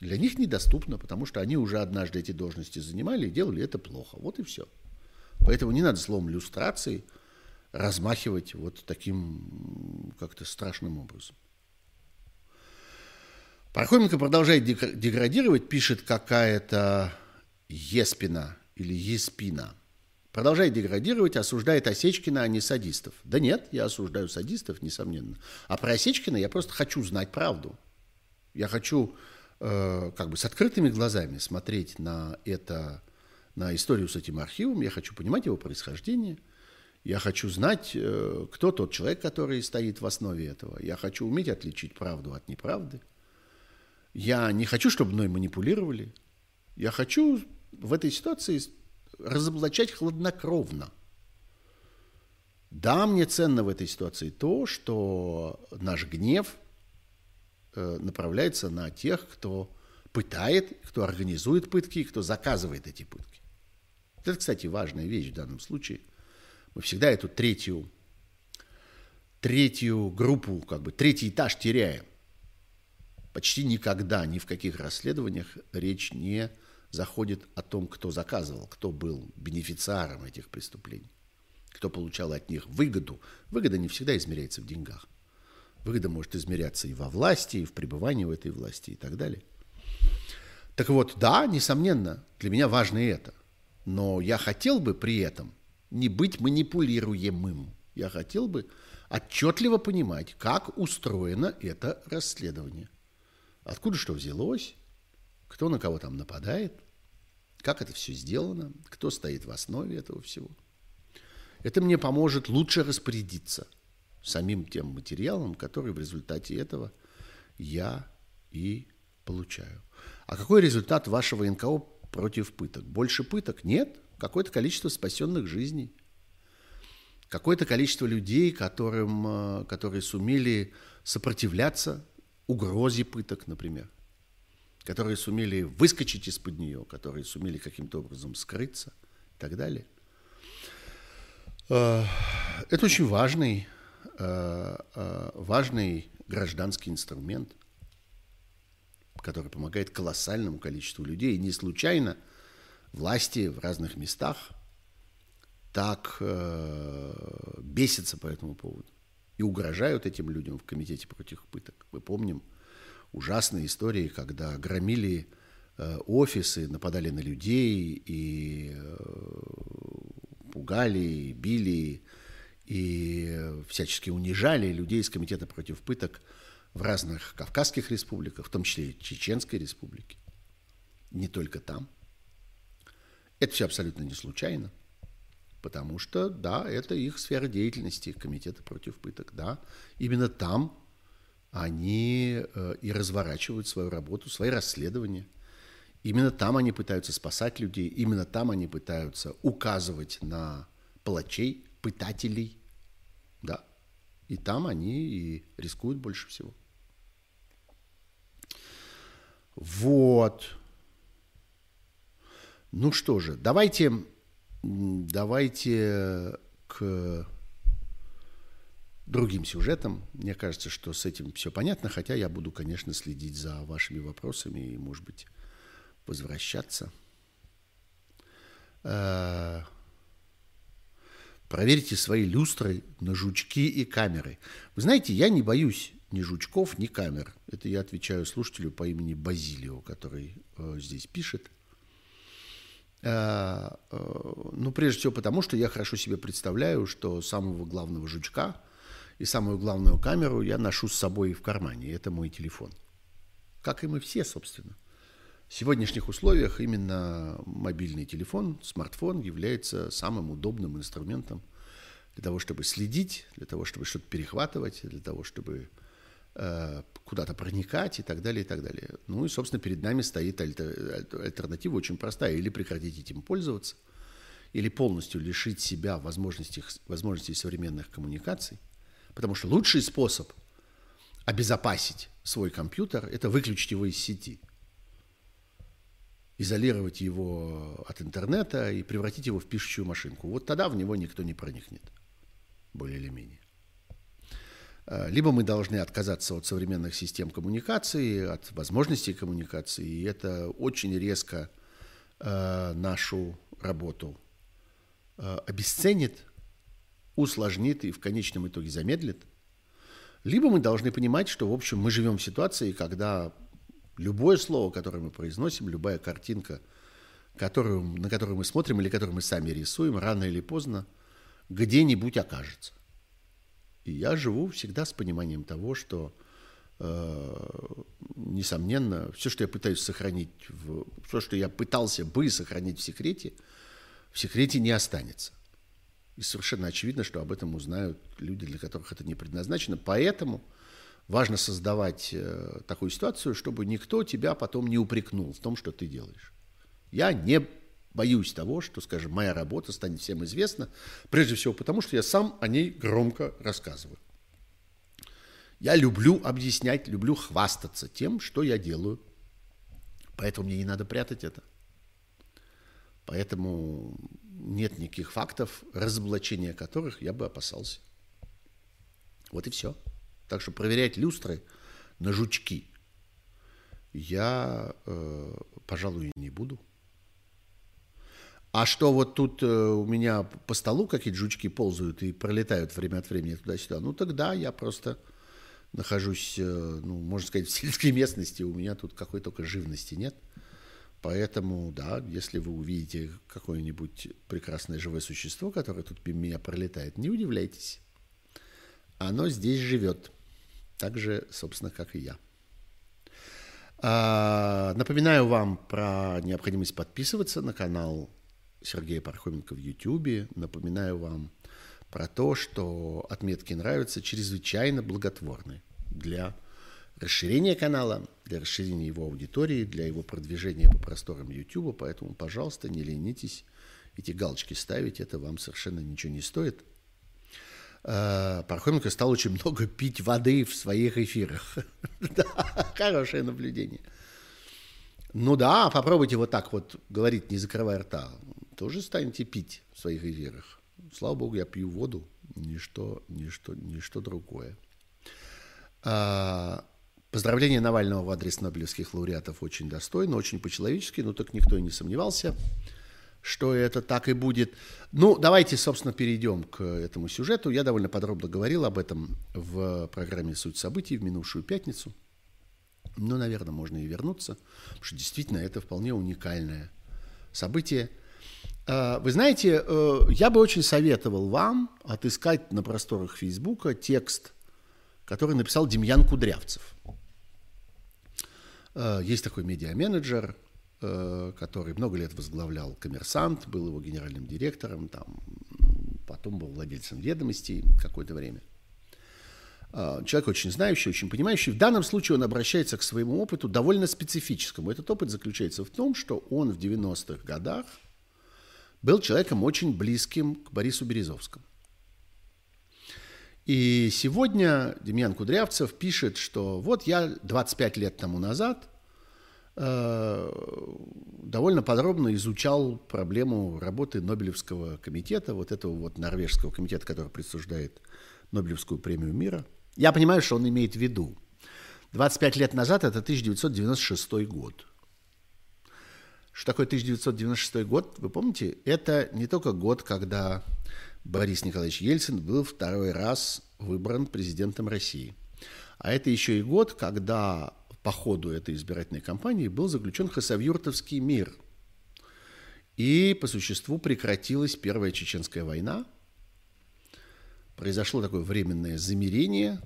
A: для них недоступно, потому что они уже однажды эти должности занимали и делали это плохо. Вот и все. Поэтому не надо словом люстрации размахивать вот таким как-то страшным образом. Пархоменко продолжает деградировать, пишет какая-то Еспина или Еспина. Продолжает деградировать, осуждает Осечкина, а не садистов. Да нет, я осуждаю садистов, несомненно. А про Осечкина я просто хочу знать правду. Я хочу э, как бы с открытыми глазами смотреть на это, на историю с этим архивом. Я хочу понимать его происхождение. Я хочу знать, э, кто тот человек, который стоит в основе этого. Я хочу уметь отличить правду от неправды. Я не хочу, чтобы мной манипулировали. Я хочу в этой ситуации разоблачать хладнокровно. Да, мне ценно в этой ситуации то, что наш гнев э, направляется на тех, кто пытает, кто организует пытки, кто заказывает эти пытки. Это, кстати, важная вещь в данном случае. Мы всегда эту третью, третью группу, как бы третий этаж теряем почти никогда ни в каких расследованиях речь не заходит о том, кто заказывал, кто был бенефициаром этих преступлений, кто получал от них выгоду. Выгода не всегда измеряется в деньгах. Выгода может измеряться и во власти, и в пребывании в этой власти и так далее. Так вот, да, несомненно, для меня важно это. Но я хотел бы при этом не быть манипулируемым. Я хотел бы отчетливо понимать, как устроено это расследование. Откуда что взялось, кто на кого там нападает, как это все сделано, кто стоит в основе этого всего. Это мне поможет лучше распорядиться самим тем материалом, который в результате этого я и получаю. А какой результат вашего НКО против пыток? Больше пыток? Нет. Какое-то количество спасенных жизней. Какое-то количество людей, которым, э, которые сумели сопротивляться угрозе пыток, например, которые сумели выскочить из-под нее, которые сумели каким-то образом скрыться и так далее. Э, это очень важный, э, э, важный гражданский инструмент, который помогает колоссальному количеству людей. И не случайно власти в разных местах так бесятся по этому поводу и угрожают этим людям в комитете против пыток. Мы помним ужасные истории, когда громили э, офисы, нападали на людей и э, пугали, били и всячески унижали людей из комитета против пыток в разных Кавказских республиках, в том числе и Чеченской республике. Не только там. Это все абсолютно не случайно. Потому что, да, это их сфера деятельности, комитета против пыток, да. Именно там они э, и разворачивают свою работу, свои расследования. Именно там они пытаются спасать людей, именно там они пытаются указывать на палачей, пытателей, да. И там они и рискуют больше всего. Вот. Ну что же, давайте, давайте к другим сюжетам. Мне кажется, что с этим все понятно, хотя я буду, конечно, следить за вашими вопросами и, может быть, возвращаться. Э, проверьте свои люстры на жучки и камеры. Вы знаете, я не боюсь ни жучков, ни камер. Это я отвечаю слушателю по имени Базилио, который э, здесь пишет. Э, ну, прежде всего потому, что я хорошо себе представляю, что самого главного жучка и самую главную камеру я ношу с собой в кармане. Это мой телефон. Как и мы все, собственно. В сегодняшних условиях именно мобильный телефон, смартфон является самым удобным инструментом для того, чтобы следить, для того, чтобы что-то перехватывать, для того, чтобы Э, куда-то проникать и так далее, и так далее. Ну и, собственно, перед нами стоит альтернатива очень простая. Или прекратить этим пользоваться, или полностью лишить себя возможностей, возможностей современных коммуникаций. Потому что лучший способ обезопасить свой компьютер – это выключить его из сети. Изолировать его от интернета и превратить его в пишущую машинку. Вот тогда в него никто не проникнет, более или менее. Э, либо мы должны отказаться от современных систем коммуникации, от возможностей коммуникации, и это очень резко э, нашу работу э, обесценит, усложнит и в конечном итоге замедлит. Либо мы должны понимать, что, в общем, мы живем в ситуации, когда любое слово, которое мы произносим, любая картинка, которую, на которую мы смотрим или которую мы сами рисуем, рано или поздно где-нибудь окажется. И я живу всегда с пониманием того, что, э, несомненно, все, что я пытаюсь сохранить, в, все, что я пытался бы сохранить в секрете, в секрете не останется. И совершенно очевидно, что об этом узнают люди, для которых это не предназначено. Поэтому важно создавать э, такую ситуацию, чтобы никто тебя потом не упрекнул в том, что ты делаешь. Я не боюсь того, что, скажем, моя работа станет всем известна, прежде всего потому, что я сам о ней громко рассказываю. Я люблю объяснять, люблю хвастаться тем, что я делаю. Поэтому мне не надо прятать это. Поэтому нет никаких фактов, разоблачения которых я бы опасался. Вот и все. Так что проверять люстры на жучки я, э, пожалуй, не буду. А что вот тут э, у меня по столу какие-то жучки ползают и пролетают время от времени туда-сюда, ну тогда я просто нахожусь, э, ну, можно сказать, в сельской (laughs) местности, у меня тут какой только живности нет. Поэтому, да, если вы увидите какое-нибудь прекрасное живое существо, которое тут мимо меня пролетает, не удивляйтесь. Оно здесь живет. Так же, собственно, как и я. А, напоминаю вам про необходимость подписываться на канал Сергея Пархоменко в Ютьюбе. Напоминаю вам про то, что отметки нравятся чрезвычайно благотворны для расширения канала, для расширения его аудитории, для его продвижения по просторам Ютуба. Поэтому, пожалуйста, не ленитесь эти галочки ставить, это вам совершенно ничего не стоит. А, Пархоменко стал очень много пить воды в своих эфирах. (laughs) Да, хорошее наблюдение. Ну да, попробуйте вот так вот говорить, не закрывая рта тоже станете пить в своих эфирах. Слава богу, я пью воду, ничто, ничто, ничто другое. А, поздравление Навального в адрес Нобелевских лауреатов очень достойно, очень по-человечески, но так никто и не сомневался, что это так и будет. Ну, давайте, собственно, перейдем к этому сюжету. Я довольно подробно говорил об этом в программе «Суть событий» в минувшую пятницу. Но, наверное, можно и вернуться, потому что действительно это вполне уникальное событие – Э, вы знаете, э, я бы очень советовал вам отыскать на просторах Фейсбука текст, который написал Демьян Кудрявцев. Э, есть такой медиа-менеджер, который много лет возглавлял «Коммерсант», был его генеральным директором, там, потом был владельцем «Ведомостей» какое-то время. Человек очень знающий, очень понимающий. В данном случае он обращается к своему опыту довольно специфическому. Этот опыт заключается в том, что он в 90-х годах – был человеком очень близким к Борису Березовскому. И сегодня Демьян Кудрявцев пишет, что вот я 25 лет тому назад довольно подробно изучал проблему работы Нобелевского комитета, вот этого вот норвежского комитета, который присуждает Нобелевскую премию мира. Я понимаю, что он имеет в виду. 25 лет назад это 1996 год. Что такое 1996 год, вы помните? Это не только год, когда Борис Николаевич Ельцин был второй раз выбран президентом России, а это еще и год, когда по ходу этой избирательной кампании был заключен Хасавюртовский мир. И по существу прекратилась Первая Чеченская война. Произошло такое временное замирение.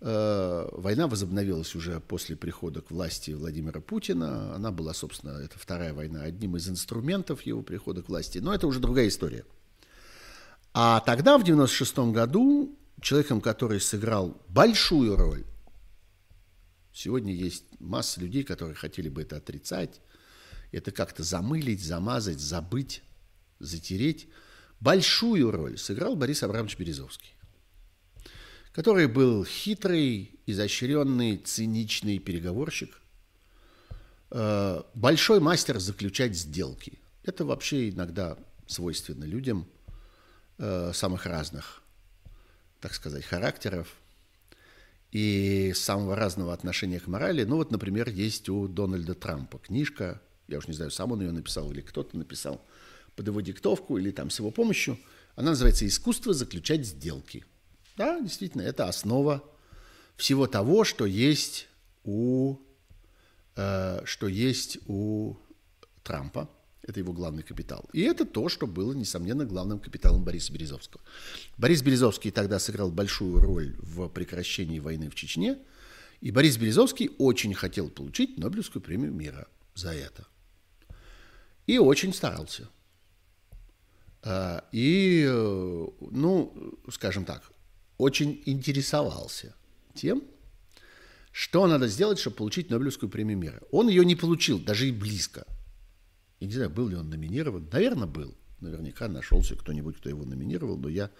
A: Э, война возобновилась уже после прихода к власти Владимира Путина. Она была, собственно, это вторая война, одним из инструментов его прихода к власти. Но это уже другая история. А тогда, в 96 году, человеком, который сыграл большую роль Сегодня есть масса людей, которые хотели бы это отрицать, это как-то замылить, замазать, забыть, затереть. Большую роль сыграл Борис Абрамович Березовский, который был хитрый, изощренный, циничный переговорщик, э, большой мастер заключать сделки. Это вообще иногда свойственно людям самых разных, так сказать, характеров, и самого разного отношения к морали. Ну вот, например, есть у Дональда Трампа книжка, я уж не знаю, сам он ее написал или кто-то написал под его диктовку или там с его помощью. Она называется «Искусство заключать сделки». Да, действительно, это основа всего того, что есть у, э, что есть у Трампа – это его главный капитал. И это то, что было, несомненно, главным капиталом Бориса Березовского. Борис Березовский тогда сыграл большую роль в прекращении войны в Чечне. И Борис Березовский очень хотел получить Нобелевскую премию мира за это. И очень старался. А, и, э, ну, скажем так, очень интересовался тем, что надо сделать, чтобы получить Нобелевскую премию мира. Он ее не получил, даже и близко – я не знаю, был ли он номинирован. Наверное, был. Наверняка нашелся кто-нибудь, кто его номинировал, но я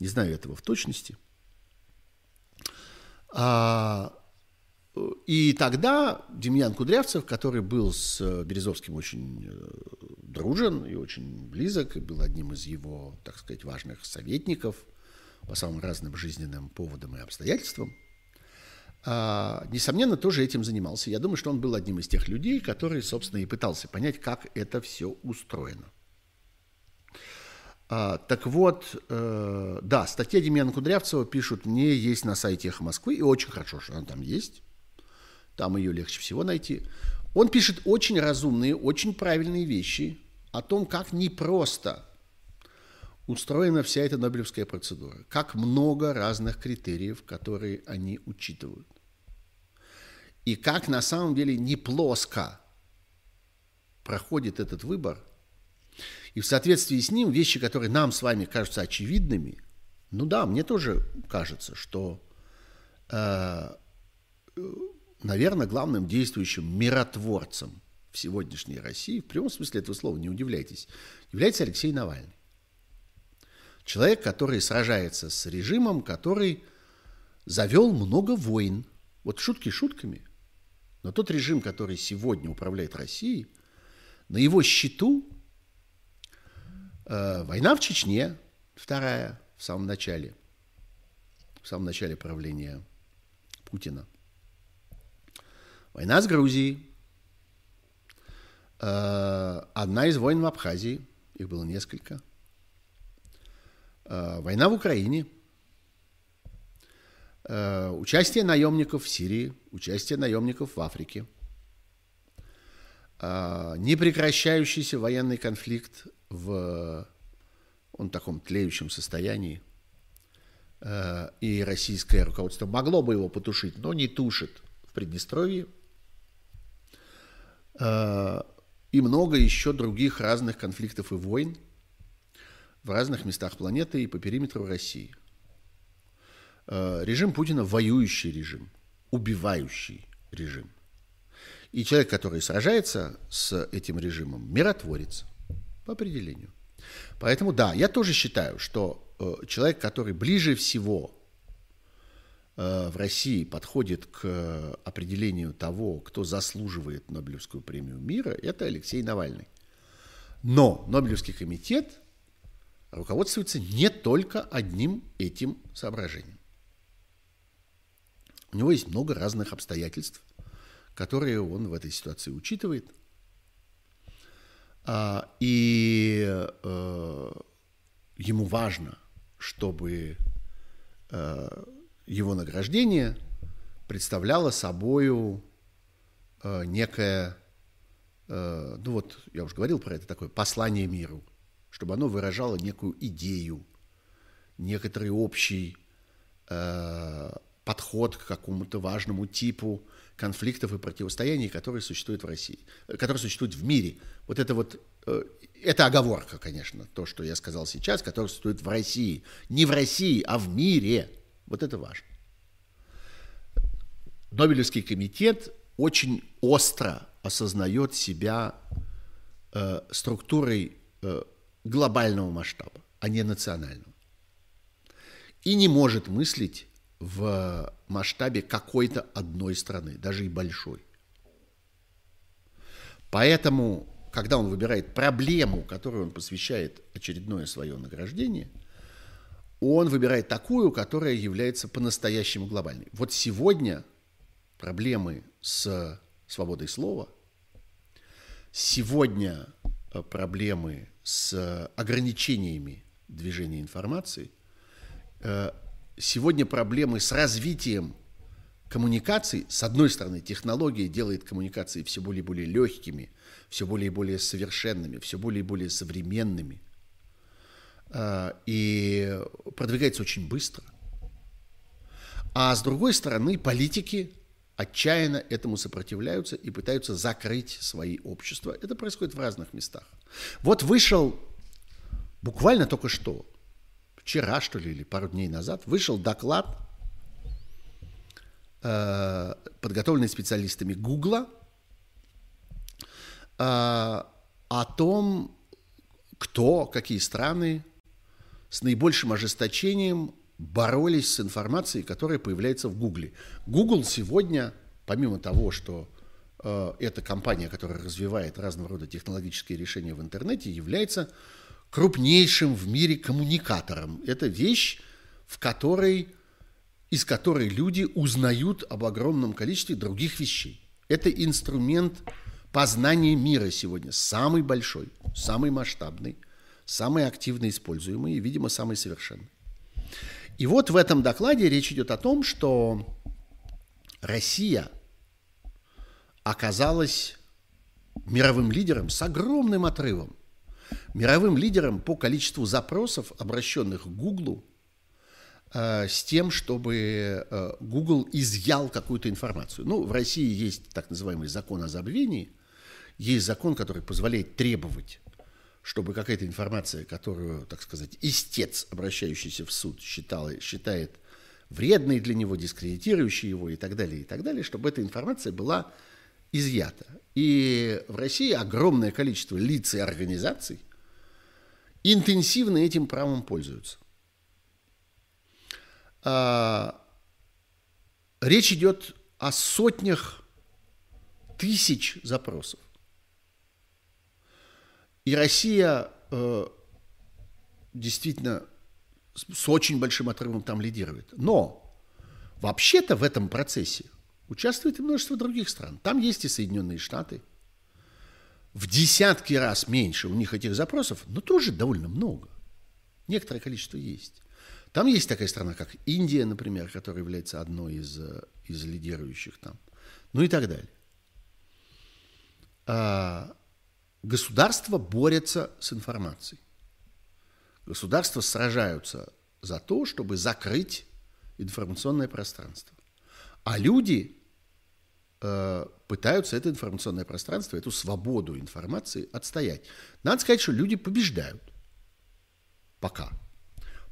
A: не знаю этого в точности. А, и тогда Демьян Кудрявцев, который был с Березовским очень э, дружен и очень близок, и был одним из его, так сказать, важных советников по самым разным жизненным поводам и обстоятельствам – несомненно, тоже этим занимался. Я думаю, что он был одним из тех людей, который, собственно, и пытался понять, как это все устроено. А, так вот, э, да, статья Демьяна Кудрявцева пишут мне есть на сайте «Эхо Москвы», и очень хорошо, что она там есть. Там ее легче всего найти. Он пишет очень разумные, очень правильные вещи о том, как непросто устроена вся эта Нобелевская процедура. Как много разных критериев, которые они учитывают. И как на самом деле не плоско проходит этот выбор. И в соответствии с ним вещи, которые нам с вами кажутся очевидными, ну да, мне тоже кажется, что, э, наверное, главным действующим миротворцем в сегодняшней России, в прямом смысле этого слова, не удивляйтесь, является Алексей Навальный. Человек, который сражается с режимом, который завел много войн. Вот шутки шутками. Но тот режим, который сегодня управляет Россией, на его счету э, война в Чечне, вторая в самом начале, в самом начале правления Путина. Война с Грузией, э, одна из войн в Абхазии, их было несколько – война в Украине, э, участие наемников в Сирии, участие наемников в Африке, э, непрекращающийся военный конфликт в он таком тлеющем состоянии, и российское руководство могло бы его потушить, но не тушит в Приднестровье, и много еще других разных конфликтов и войн – в разных местах планеты и по периметру России. Э, режим Путина – воюющий режим, убивающий режим. И человек, который сражается с этим режимом, миротворец по определению. Поэтому да, я тоже считаю, что э, человек, который ближе всего в России подходит к определению того, кто заслуживает Нобелевскую премию мира, это Алексей Навальный. Но Нобелевский комитет руководствуется не только одним этим соображением. У него есть много разных обстоятельств, которые он в этой ситуации учитывает. А, и э, ему важно, чтобы э, его награждение представляло собою э, некое, ну вот я уже говорил про это, такое послание миру, чтобы оно выражало некую идею, некоторый общий подход к какому-то важному типу конфликтов и противостояний, которые существуют в России, которые существуют в мире. Вот это вот, э, это оговорка, конечно, то, что я сказал сейчас, которое существует в России. Не в России, а в мире. Вот это важно. Нобелевский комитет очень остро осознает себя э, структурой э, глобального масштаба, а не национального. И не может мыслить в масштабе какой-то одной страны, даже и большой. Поэтому, когда он выбирает проблему, которую он посвящает очередное свое награждение, он выбирает такую, которая является по-настоящему глобальной. Вот сегодня проблемы с свободой слова, сегодня э, проблемы с ограничениями движения информации. Э, сегодня проблемы с развитием коммуникаций, с одной стороны, технология делает коммуникации все более и более легкими, все более и более совершенными, все более и более современными, а, и продвигается очень быстро. А с другой стороны, политики отчаянно этому сопротивляются и пытаются закрыть свои общества. Это происходит в разных местах. Вот вышел буквально только что вчера, что ли, или пару дней назад, вышел доклад, э, подготовленный специалистами Гугла, э, о том, кто, какие страны с наибольшим ожесточением боролись с информацией, которая появляется в Гугле. Google сегодня, помимо того, что э, это компания, которая развивает разного рода технологические решения в интернете, является крупнейшим в мире коммуникатором. Это вещь, в которой, из которой люди узнают об огромном количестве других вещей. Это инструмент познания мира сегодня, самый большой, самый масштабный, самый активно используемый и, видимо, самый совершенный. И вот в этом докладе речь идет о том, что Россия оказалась мировым лидером с огромным отрывом мировым лидером по количеству запросов, обращенных к Гуглу, э, с тем, чтобы э, Google изъял какую-то информацию. Ну, в России есть так называемый закон о забвении, есть закон, который позволяет требовать, чтобы какая-то информация, которую, так сказать, истец, обращающийся в суд, считал, считает вредной для него, дискредитирующей его и так далее, и так далее, чтобы эта информация была изъята. И в России огромное количество лиц и организаций интенсивно этим правом пользуются. А, речь идет о сотнях тысяч запросов. И Россия э, действительно с очень большим отрывом там лидирует. Но вообще-то в этом процессе участвует и множество других стран. Там есть и Соединенные Штаты. В десятки раз меньше у них этих запросов, но тоже довольно много. Некоторое количество есть. Там есть такая страна, как Индия, например, которая является одной из, э, из лидирующих там. Ну и так далее. А, государства борются с информацией. Государства сражаются за то, чтобы закрыть информационное пространство. А люди Э, пытаются это информационное пространство, эту свободу информации отстоять. Надо сказать, что люди побеждают. Пока.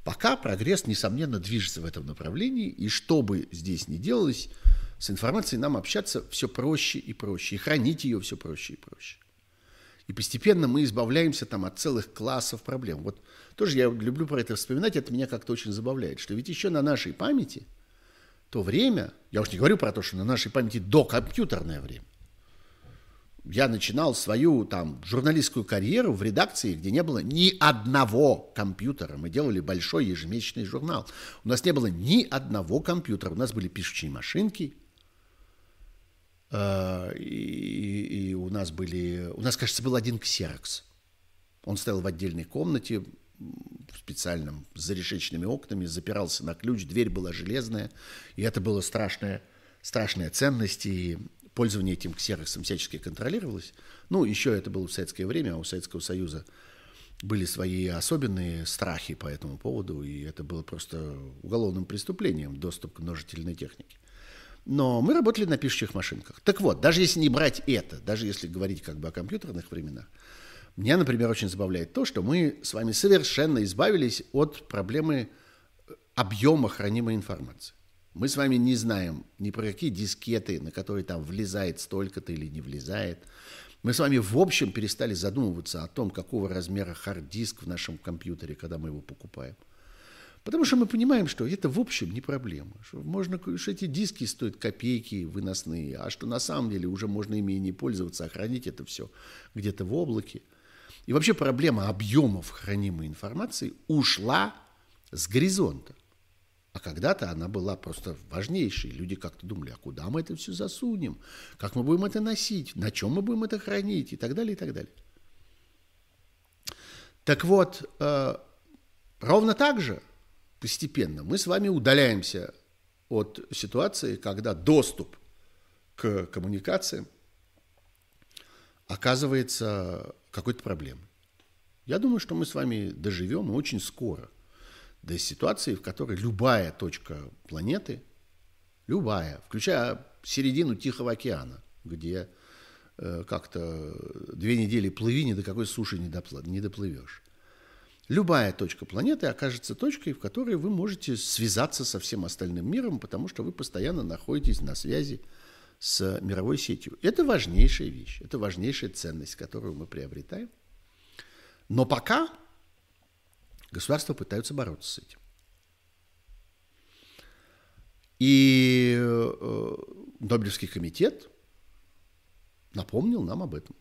A: Пока прогресс, несомненно, движется в этом направлении, и что бы здесь ни делалось, с информацией нам общаться все проще и проще, и хранить ее все проще и проще. И постепенно мы избавляемся там от целых классов проблем. Вот тоже я люблю про это вспоминать, это меня как-то очень забавляет, что ведь еще на нашей памяти – то время, я уж не говорю про то, что на нашей памяти до компьютерное время, я начинал свою там журналистскую карьеру в редакции, где не было ни одного компьютера. Мы делали большой ежемесячный журнал. У нас не было ни одного компьютера. У нас были пишущие машинки. Э, и, и у нас были... У нас, кажется, был один ксерокс. Он стоял в отдельной комнате, в специальном, с зарешечными окнами, запирался на ключ, дверь была железная, и это была страшная, страшная ценность, и пользование этим ксероксом всячески контролировалось. Ну, еще это было в советское время, а у Советского Союза были свои особенные страхи по этому поводу, и это было просто уголовным преступлением, доступ к множительной технике. Но мы работали на пишущих машинках. Так вот, даже если не брать это, даже если говорить как бы о компьютерных временах, меня, например, очень забавляет то, что мы с вами совершенно избавились от проблемы объема хранимой информации. Мы с вами не знаем ни про какие дискеты, на которые там влезает столько-то или не влезает. Мы с вами в общем перестали задумываться о том, какого размера хард-диск в нашем компьютере, когда мы его покупаем. Потому что мы понимаем, что это в общем не проблема. Что, можно, что эти диски стоят копейки выносные, а что на самом деле уже можно ими и не пользоваться, а хранить это все где-то в облаке. И вообще проблема объемов хранимой информации ушла с горизонта. А когда-то она была просто важнейшей. Люди как-то думали, а куда мы это все засунем? Как мы будем это носить? На чем мы будем это хранить? И так далее, и так далее. Так вот, э, ровно так же постепенно мы с вами удаляемся от ситуации, когда доступ к коммуникациям оказывается какой-то проблемой. Я думаю, что мы с вами доживем очень скоро до ситуации, в которой любая точка планеты, любая, включая середину Тихого океана, где э, как-то две недели плыви, ни до какой суши не, допла- не доплывешь. Любая точка планеты окажется точкой, в которой вы можете связаться со всем остальным миром, потому что вы постоянно находитесь на связи с мировой сетью. Это важнейшая вещь, это важнейшая ценность, которую мы приобретаем. Но пока Государства пытаются бороться с этим. И э, Нобелевский комитет напомнил нам об этом.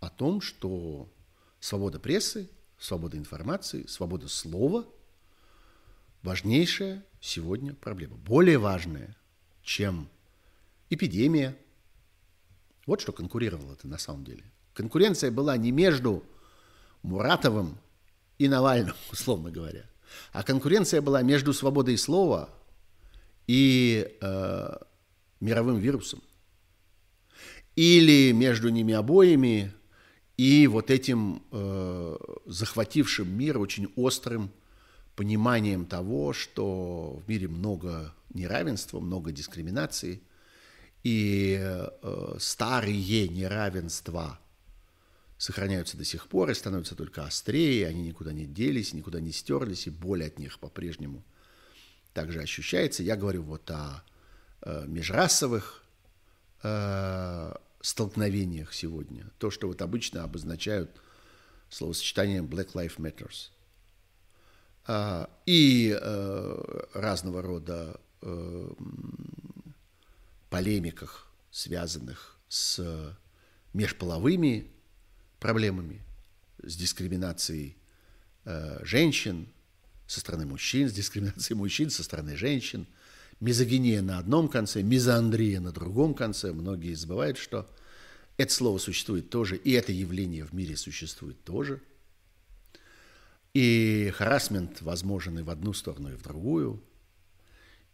A: О том, что свобода прессы, свобода информации, свобода слова – важнейшая сегодня проблема. Более важная, чем эпидемия. Вот что конкурировало это на самом деле. Конкуренция была не между Муратовым и Навальным, (laughs) условно говоря. А конкуренция была между свободой слова и э, мировым вирусом. Или между ними обоими и вот этим э, захватившим мир очень острым пониманием того, что в мире много неравенства, много дискриминации, и э, старые неравенства сохраняются до сих пор и становятся только острее, они никуда не делись, никуда не стерлись, и боль от них по-прежнему также ощущается. Я говорю вот о э, межрасовых э, столкновениях сегодня. То, что вот обычно обозначают словосочетанием Black Lives Matters. Э, и э, разного рода э, полемиках, связанных с межполовыми проблемами, с дискриминацией э, женщин со стороны мужчин, с дискриминацией мужчин со стороны женщин, мизогиния на одном конце, мизоандрия на другом конце. Многие забывают, что это слово существует тоже, и это явление в мире существует тоже. И харасмент возможен и в одну сторону, и в другую.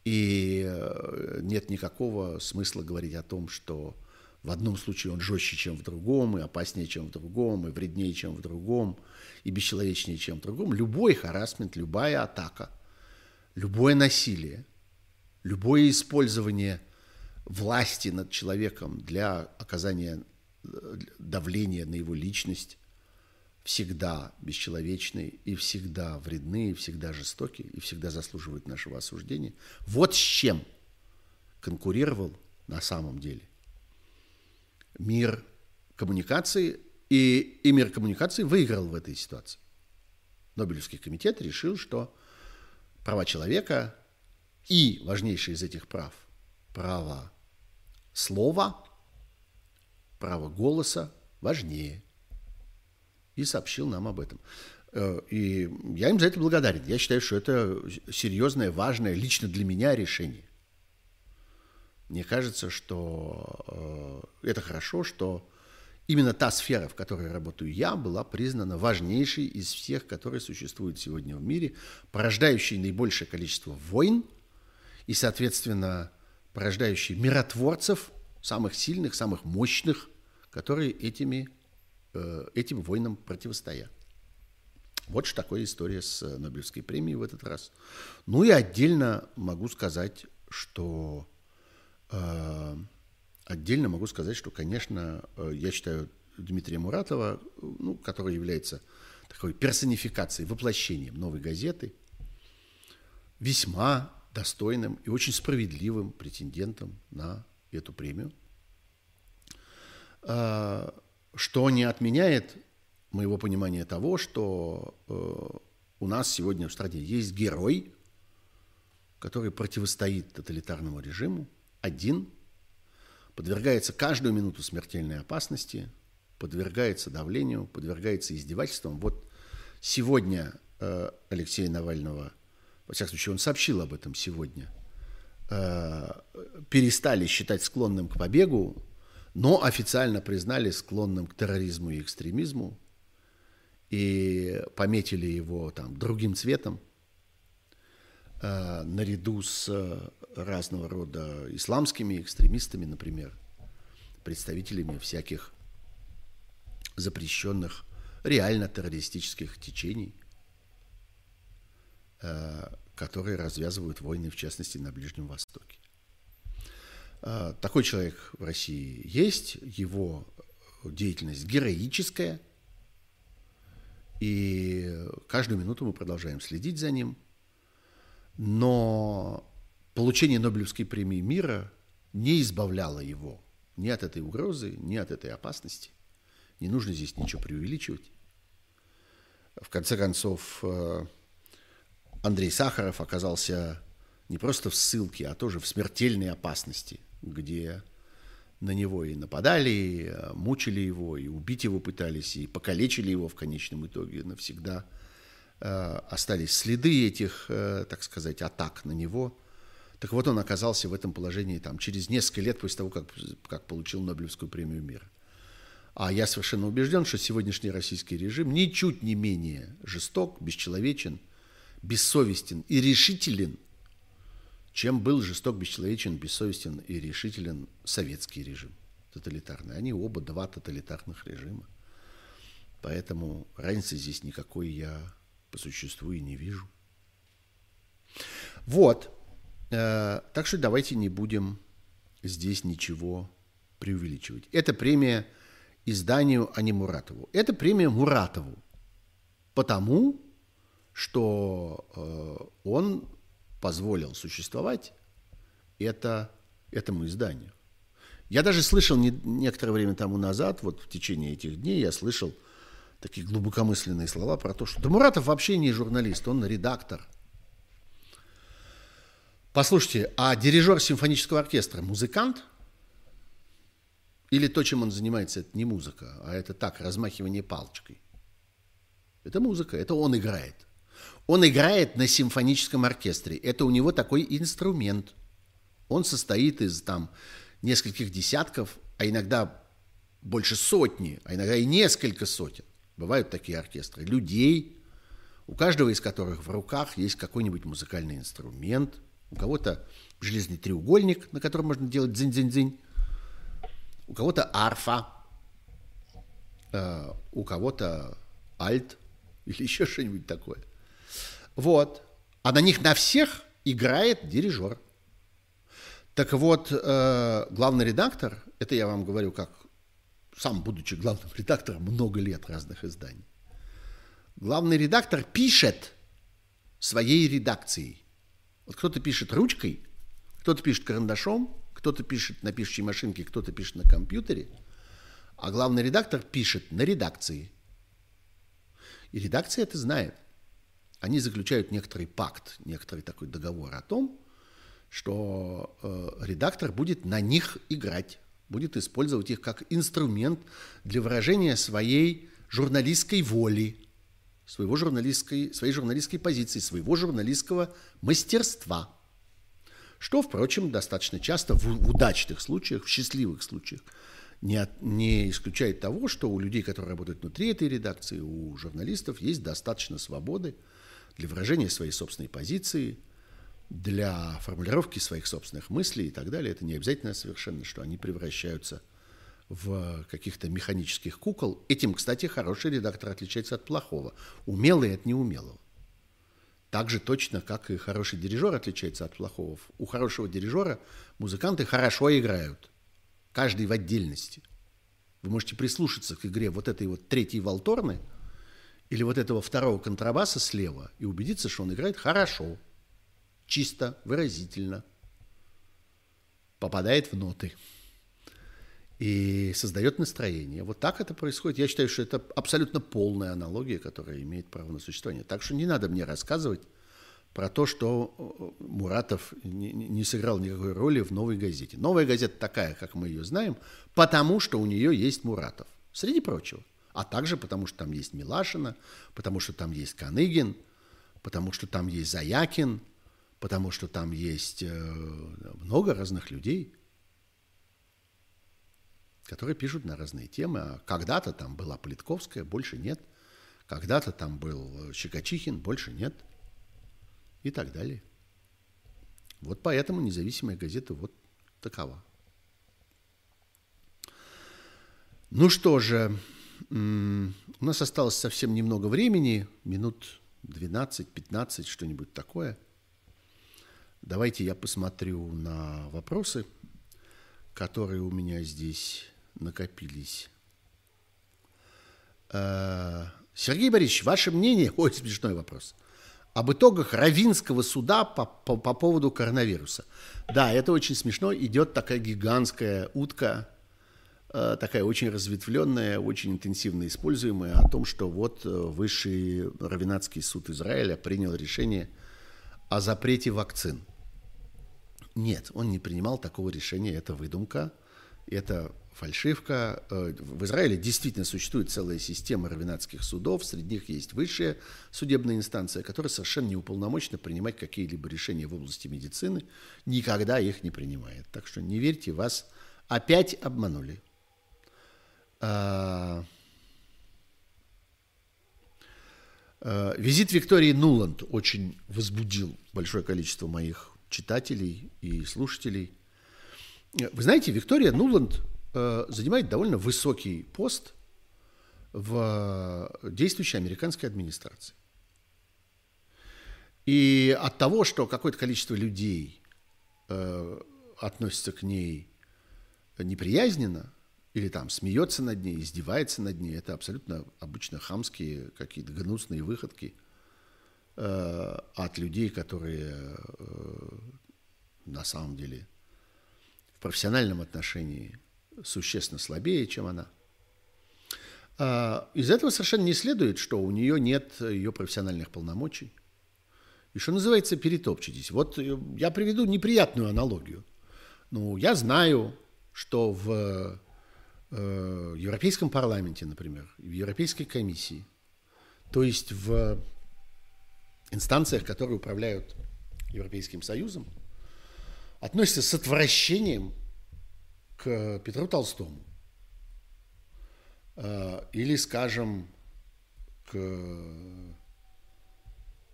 A: И э, нет никакого смысла говорить о том, что в одном случае он жестче, чем в другом, и опаснее, чем в другом, и вреднее, чем в другом, и бесчеловечнее, чем в другом. Любой харасмент, любая атака, любое насилие, любое использование власти над человеком для оказания э, давления на его личность всегда бесчеловечны и всегда вредны, и всегда жестоки, и всегда заслуживают нашего осуждения. Вот с чем конкурировал на самом деле мир коммуникации, и, и мир коммуникации выиграл в этой ситуации. Нобелевский комитет решил, что права человека И важнейшее из этих прав – право слова, право голоса важнее. И сообщил нам об этом. Э, и я им за это благодарен. Я считаю, что это серьезное, важное лично для меня решение. Мне кажется, что э, это хорошо, что именно та сфера, в которой работаю я, была признана важнейшей из всех, которые существуют сегодня в мире, порождающей наибольшее количество войн и, соответственно, порождающей миротворцев, самых сильных, самых мощных, которые этими, э, этим войнам противостоят. Вот что такое история с Нобелевской премией в этот раз. Ну и отдельно могу сказать, что э, Отдельно могу сказать, что, конечно, э, я считаю Дмитрия Муратова, ну, который является такой персонификацией, воплощением новой газеты, весьма достойным и очень справедливым претендентом на эту премию, а, что не отменяет моего понимания того, что э, у нас сегодня в стране есть герой, который противостоит тоталитарному режиму, один – подвергается каждую минуту смертельной опасности, подвергается давлению, подвергается издевательствам. Вот сегодня э, Алексея Навального, во всяком случае, он сообщил об этом сегодня, э, перестали считать склонным к побегу, но официально признали склонным к терроризму и экстремизму и пометили его там другим цветом э, наряду с разного рода исламскими экстремистами, например, представителями всяких запрещенных реально террористических течений, э, которые развязывают войны, в частности, на Ближнем Востоке. Э, такой человек в России есть, его деятельность героическая, и каждую минуту мы продолжаем следить за ним, но получение Нобелевской премии мира не избавляло его ни от этой угрозы, ни от этой опасности. Не нужно здесь ничего преувеличивать. В конце концов, э, Андрей Сахаров оказался не просто в ссылке, а тоже в смертельной опасности, где на него и нападали, и э, мучили его, и убить его пытались, и покалечили его в конечном итоге навсегда. Э, остались следы этих, так сказать, атак на него – так вот, он оказался в этом положении там, через несколько лет после того, как, как получил Нобелевскую премию мира. А я совершенно убежден, что сегодняшний российский режим ничуть не менее жесток, бесчеловечен, бессовестен и решителен, чем был жесток, бесчеловечен, бессовестен и решителен советский режим тоталитарный. Они оба два тоталитарных режима. Поэтому разницы здесь никакой я по существу и не вижу. Вот. Э, так что давайте не будем здесь ничего преувеличивать. Это премия изданию, а не Муратову. Это премия Муратову, потому что э, он позволил существовать это, этому изданию. Я даже слышал не, некоторое время тому назад, вот в течение этих дней, я слышал такие глубокомысленные слова про то, что Муратов вообще не журналист, он редактор – Послушайте, а дирижер симфонического оркестра музыкант? Или то, чем он занимается, это не музыка, а это так, размахивание палочкой? Это музыка, это он играет. Он играет на симфоническом оркестре. Это у него такой инструмент. Он состоит из там нескольких десятков, а иногда больше сотни, а иногда и несколько сотен. Бывают такие оркестры. Людей, у каждого из которых в руках есть какой-нибудь музыкальный инструмент – у кого-то железный треугольник, на котором можно делать дзынь-дзынь-дзынь. У кого-то арфа. Э, у кого-то альт или (laughs) еще что-нибудь такое. Вот. А на них на всех играет дирижер. Так вот, э, главный редактор, это я вам говорю как сам будучи главным (laughs) редактором много лет разных изданий, главный редактор пишет своей редакцией – вот кто-то пишет ручкой, кто-то пишет карандашом, кто-то пишет на пишущей машинке, кто-то пишет на компьютере, а главный редактор пишет на редакции. И редакция это знает. Они заключают некоторый пакт, некоторый такой договор о том, что э, редактор будет на них играть, будет использовать их как инструмент для выражения своей журналистской воли, своего журналистской, своей журналистской позиции, своего журналистского мастерства. Что, впрочем, достаточно часто в, удачных случаях, в счастливых случаях не, от, не исключает того, что у людей, которые работают внутри этой редакции, у журналистов есть достаточно свободы для выражения своей собственной позиции, для формулировки своих собственных мыслей и так далее. Это не обязательно совершенно, что они превращаются в каких-то механических кукол. Этим, кстати, хороший редактор отличается от плохого, умелый от неумелого. Так же точно, как и хороший дирижер отличается от плохого. У хорошего дирижера музыканты хорошо играют – каждый в отдельности. Вы можете прислушаться к игре вот этой вот третьей волторны или вот этого второго контрабаса слева и убедиться, что он играет хорошо, чисто, выразительно, попадает в ноты и создает настроение. Вот так это происходит. Я считаю, что это абсолютно полная аналогия, которая имеет право на существование. Так что не надо мне рассказывать про то, что э, Муратов не, не сыграл никакой роли в «Новой газете». «Новая газета» такая, как мы ее знаем, потому что у нее есть Муратов, среди прочего. А также потому, что там есть Милашина, потому что там есть Каныгин, потому что там есть Заякин, потому что там есть э, много разных людей, которые пишут на разные темы. А когда-то там была Политковская, больше нет. Когда-то там был Щекочихин, больше нет – и так далее. Вот поэтому независимая газета вот такова. Ну что же, у нас осталось совсем немного времени, минут 12-15, что-нибудь такое. Давайте я посмотрю на вопросы, которые у меня здесь накопились. Э, Сергей Борисович, ваше мнение? Ой, смешной вопрос – об итогах Равинского суда по, по, по поводу коронавируса. Да, это очень смешно. Идет такая гигантская утка, такая очень разветвленная, очень интенсивно используемая, о том, что вот э, высший Равинатский суд Израиля принял решение о запрете вакцин. Нет, он не принимал такого решения, это выдумка, это фальшивка. Э, в Израиле действительно существует целая система равенатских судов, среди них есть высшая судебная инстанция, которая совершенно не уполномочена принимать какие-либо решения в области медицины, никогда их не принимает. Так что не верьте, вас опять обманули. А, а, визит Виктории Нуланд очень возбудил большое количество моих читателей и слушателей. Вы знаете, Виктория Нуланд Э, занимает довольно высокий пост в действующей американской администрации. И от того, что какое-то количество людей э, относится к ней неприязненно, или там смеется над ней, издевается над ней, это абсолютно обычно хамские какие-то гнусные выходки э, от людей, которые э, на самом деле в профессиональном отношении существенно слабее, чем она. А, из этого совершенно не следует, что у нее нет ее профессиональных полномочий. И что называется, перетопчетесь. Вот э, я приведу неприятную аналогию. Ну, я знаю, что в э, Европейском парламенте, например, в Европейской комиссии, то есть в инстанциях, которые управляют Европейским Союзом, относятся с отвращением к Петру Толстому. Э, или, скажем, к,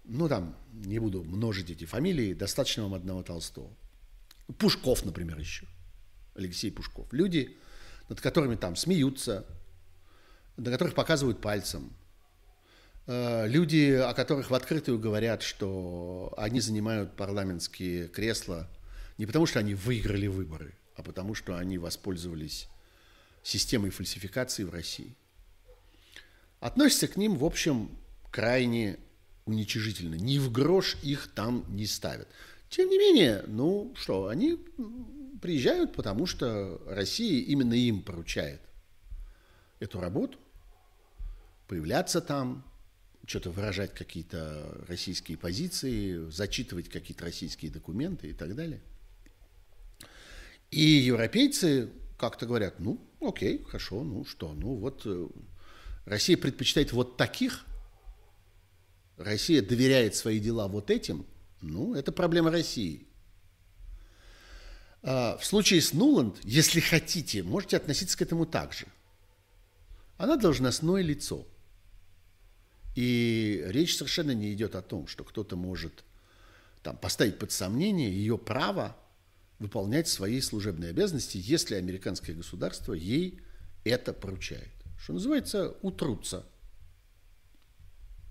A: ну там, не буду множить эти фамилии, достаточно вам одного Толстого. Пушков, например, еще. Алексей Пушков. Люди, над которыми там смеются, на которых показывают пальцем. Э, люди, о которых в открытую говорят, что они занимают парламентские кресла не потому, что они выиграли выборы – а потому что они воспользовались системой фальсификации в России. Относятся к ним, в общем, крайне уничижительно. Ни в грош их там не ставят. Тем не менее, ну что, они приезжают, потому что Россия именно им поручает эту работу, появляться там, что-то выражать какие-то российские позиции, зачитывать какие-то российские документы и так далее. И европейцы как-то говорят, ну, окей, хорошо, ну что, ну вот э, Россия предпочитает вот таких, Россия доверяет свои дела вот этим, ну, это проблема России. А в случае с Нуланд, если хотите, можете относиться к этому так же. Она должностное лицо. И речь совершенно не идет о том, что кто-то может там, поставить под сомнение ее право выполнять свои служебные обязанности, если американское государство ей это поручает. Что называется, утрутся.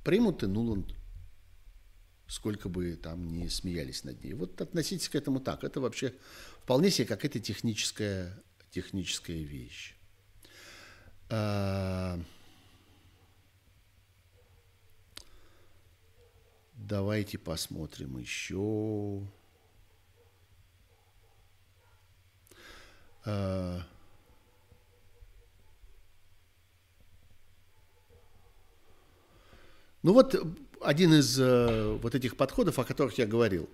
A: Примут и Нуланд, сколько бы там ни смеялись над ней. Вот относитесь к этому так. Это вообще вполне себе какая-то техническая, техническая вещь. А, давайте посмотрим еще. А, ну вот один из э, вот этих подходов, о которых я говорил.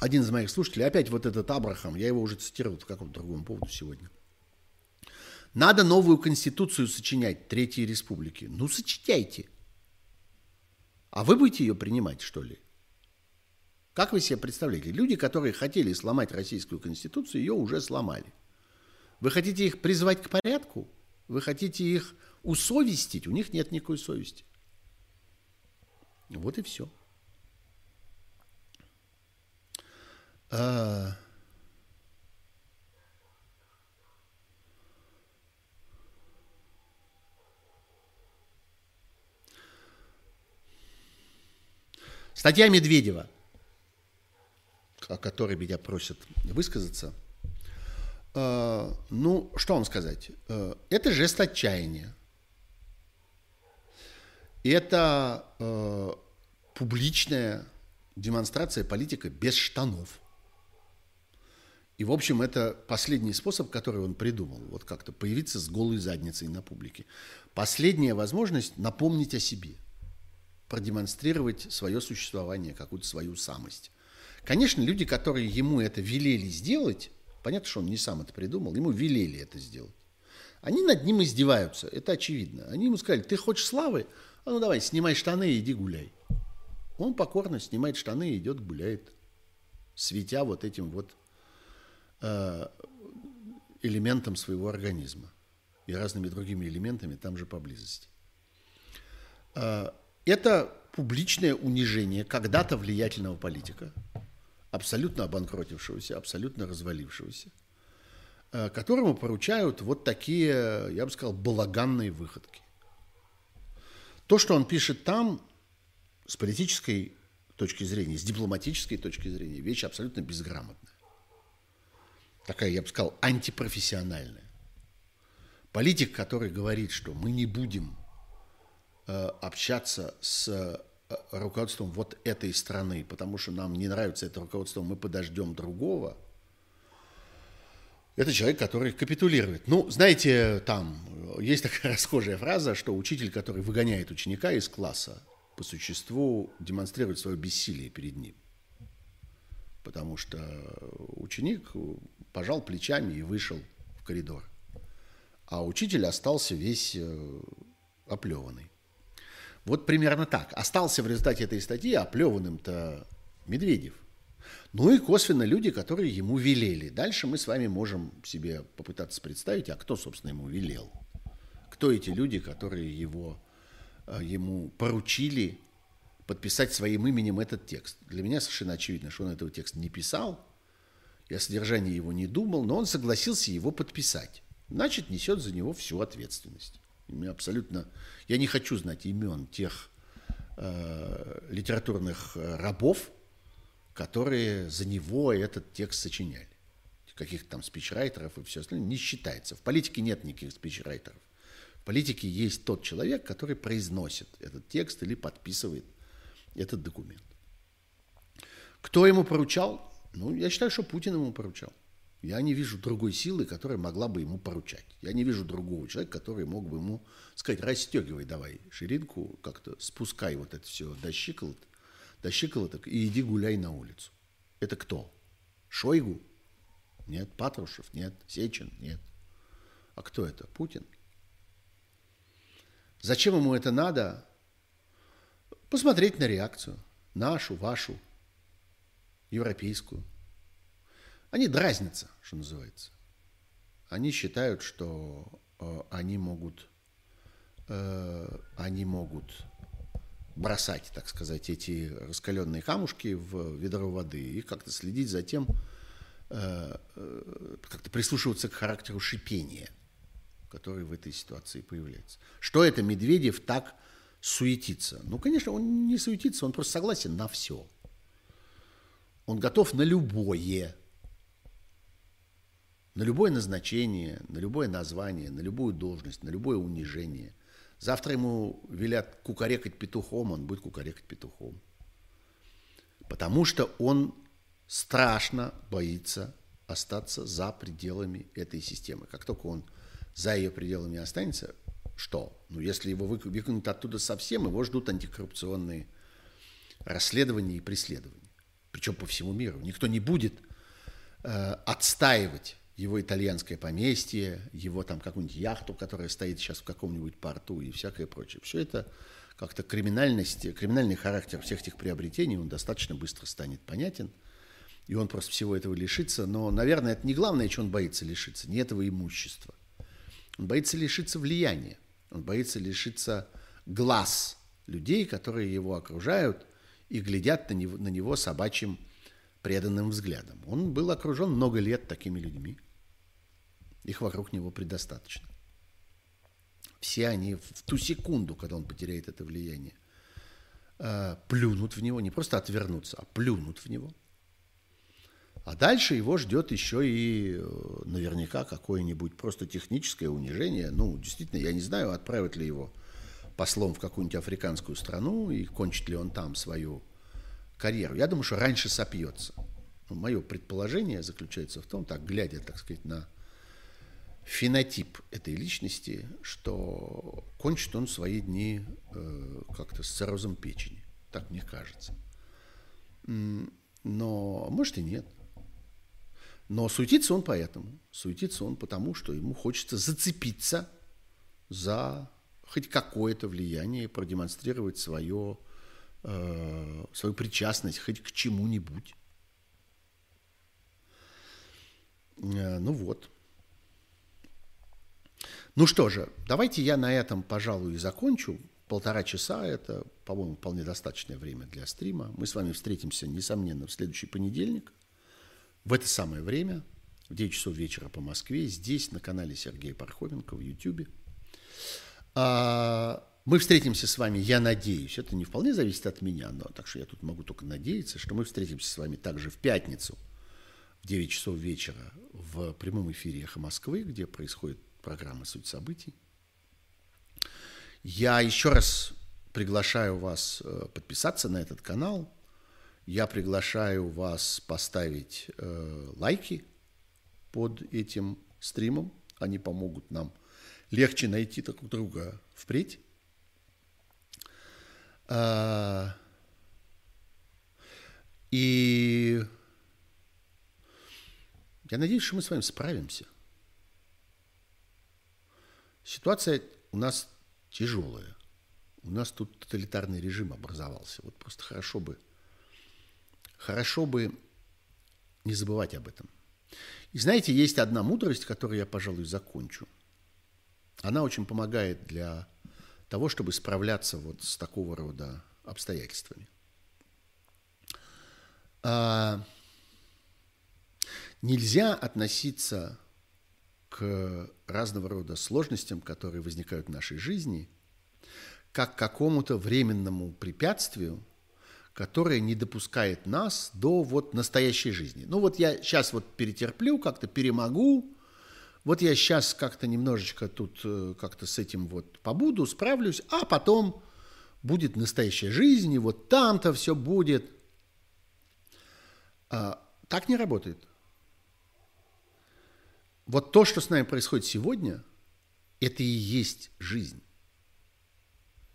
A: Один из моих слушателей, опять вот этот Абрахам, я его уже цитировал по какому-то другому поводу сегодня. Надо новую конституцию сочинять Третьей Республики. Ну, сочиняйте. А вы будете ее принимать, что ли? Как вы себе представляете? Люди, которые хотели сломать российскую конституцию, ее уже сломали. Вы хотите их призвать к порядку? Вы хотите их усовестить? У них нет никакой совести. Вот и все. А... Статья Медведева, о которой меня просят высказаться. А, ну, что вам сказать? А, это жест отчаяния. Это публичная демонстрация политика без штанов. И, в общем, это последний способ, который он придумал. Вот как-то появиться с голой задницей на публике. Последняя возможность напомнить о себе. Продемонстрировать свое существование, какую-то свою самость. Конечно, люди, которые ему это велели сделать, понятно, что он не сам это придумал, ему велели это сделать. Они над ним издеваются, это очевидно. Они ему сказали, ты хочешь славы? А ну давай, снимай штаны и иди гуляй. Он покорно снимает штаны и идет гуляет, светя вот этим вот э, элементом своего организма и разными другими элементами там же поблизости. Э, это публичное унижение когда-то влиятельного политика, абсолютно обанкротившегося, абсолютно развалившегося, э, которому поручают вот такие, я бы сказал, балаганные выходки. То, что он пишет там, с политической точки зрения, с дипломатической точки зрения, вещь абсолютно безграмотная. Такая, я бы сказал, антипрофессиональная. Политик, который говорит, что мы не будем э, общаться с э, руководством вот этой страны, потому что нам не нравится это руководство, мы подождем другого – это человек, который капитулирует. Ну, знаете, там есть такая (laughs) расхожая фраза, что учитель, который выгоняет ученика из класса, по существу демонстрирует свое бессилие перед ним. Потому что ученик пожал плечами и вышел в коридор. А учитель остался весь э, оплеванный. Вот примерно так. Остался в результате этой статьи оплеванным-то Медведев – ну и косвенно люди, которые ему велели. Дальше мы с вами можем себе попытаться представить, а кто, собственно, ему велел. Кто эти люди, которые его, э, ему поручили подписать своим именем этот текст. Для меня совершенно очевидно, что он этого текста не писал, я о содержании его не думал, но он согласился его подписать. Значит, несет за него всю ответственность. Мне абсолютно... Я не хочу знать имен тех э, литературных э, рабов, которые за него этот текст сочиняли. Каких-то там спичрайтеров и все остальное не считается. В политике нет никаких спичрайтеров. В политике есть тот человек, который произносит этот текст или подписывает этот документ. Кто ему поручал? Ну, я считаю, что Путин ему поручал. Я не вижу другой силы, которая могла бы ему поручать. Я не вижу другого человека, который мог бы ему сказать, расстегивай давай ширинку, как-то спускай вот это все до щиколот, до щиколоток и иди гуляй на улицу. Это кто? Шойгу? Нет. Патрушев? Нет. Сечин? Нет. А кто это? Путин? Зачем ему это надо? Посмотреть на реакцию. Нашу, вашу, европейскую. Они дразнятся, что называется. Они считают, что э, они могут, э, они могут бросать, так сказать, эти раскаленные камушки в ведро воды и как-то следить за тем, э, э, как-то прислушиваться к характеру шипения, который в этой ситуации появляется. Что это Медведев так суетится? Ну, конечно, он не суетится, он просто согласен на все. Он готов на любое на любое назначение, на любое название, на любую должность, на любое унижение. Завтра ему велят кукарекать петухом, он будет кукарекать петухом. Потому что он страшно боится остаться за пределами этой системы. Как только он за ее пределами останется, что? Ну, если его выкинут оттуда совсем, его ждут антикоррупционные расследования и преследования. Причем по всему миру. Никто не будет э, отстаивать его итальянское поместье, его там какую-нибудь яхту, которая стоит сейчас в каком-нибудь порту и всякое прочее. Все это как-то криминальность, криминальный характер всех этих приобретений, он достаточно быстро станет понятен, и он просто всего этого лишится. Но, наверное, это не главное, чего он боится лишиться, не этого имущества. Он боится лишиться влияния, он боится лишиться глаз людей, которые его окружают и глядят на него, на него собачьим преданным взглядом. Он был окружен много лет такими людьми. Их вокруг него предостаточно. Все они в ту секунду, когда он потеряет это влияние, э, плюнут в него, не просто отвернутся, а плюнут в него. А дальше его ждет еще и э, наверняка какое-нибудь просто техническое унижение. Ну, действительно, я не знаю, отправят ли его послом в какую-нибудь африканскую страну и кончит ли он там свою карьеру. Я думаю, что раньше сопьется. Ну, мое предположение заключается в том, так глядя, так сказать, на фенотип этой личности, что кончит он свои дни э, как-то с циррозом печени. Так мне кажется. Но, может, и нет. Но суетится он поэтому. Суетится он потому, что ему хочется зацепиться за хоть какое-то влияние, продемонстрировать свое, э, свою причастность хоть к чему-нибудь. Э, ну вот. Ну что же, давайте я на этом, пожалуй, и закончу. Полтора часа – это, по-моему, вполне достаточное время для стрима. Мы с вами встретимся, несомненно, в следующий понедельник. В это самое время, в 9 часов вечера по Москве, здесь, на канале Сергея Пархоменко в YouTube. А, мы встретимся с вами, я надеюсь, это не вполне зависит от меня, но так что я тут могу только надеяться, что мы встретимся с вами также в пятницу в 9 часов вечера в прямом эфире «Эхо Москвы», где происходит программа «Суть событий». Я еще раз приглашаю вас э, подписаться на этот канал. Я приглашаю вас поставить э, лайки под этим стримом. Они помогут нам легче найти друг друга впредь. А, и я надеюсь, что мы с вами справимся – Ситуация у нас тяжелая. У нас тут тоталитарный режим образовался. Вот просто хорошо бы, хорошо бы не забывать об этом. И знаете, есть одна мудрость, которую я, пожалуй, закончу. Она очень помогает для того, чтобы справляться вот с такого рода обстоятельствами. А, нельзя относиться к разного рода сложностям, которые возникают в нашей жизни, как к какому-то временному препятствию, которое не допускает нас до вот настоящей жизни. Ну вот я сейчас вот перетерплю, как-то перемогу, вот я сейчас как-то немножечко тут э, как-то с этим вот побуду, справлюсь, а потом будет настоящая жизнь, и вот там-то все будет. А, так не работает. вот то, что с нами происходит сегодня, это и есть жизнь.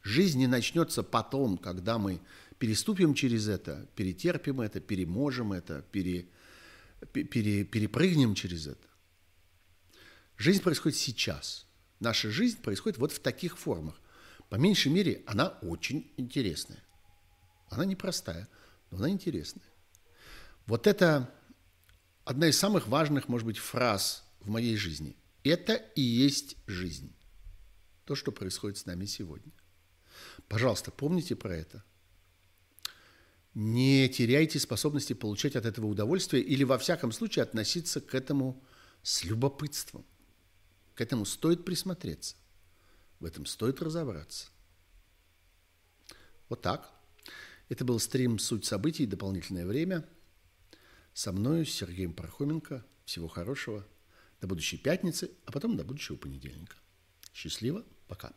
A: Жизнь не начнется потом, когда мы переступим через это, перетерпим это, переможем это, пере, пере, перепрыгнем через это. Жизнь происходит сейчас. Наша жизнь происходит вот в таких формах. По меньшей мере, она очень интересная. Она непростая, но она интересная. Вот это одна из самых важных, может быть, фраз в моей жизни. Это и есть жизнь. То, что происходит с нами сегодня. Пожалуйста, помните про это. Не теряйте способности получать от этого удовольствие или, во всяком случае, относиться к этому с любопытством. К этому стоит присмотреться. В этом стоит разобраться. Вот так. Это был стрим «Суть событий. Дополнительное время». Со мной, Сергеем Пархоменко. Всего хорошего. До будущей пятницы, а потом до будущего понедельника. Счастливо. Пока.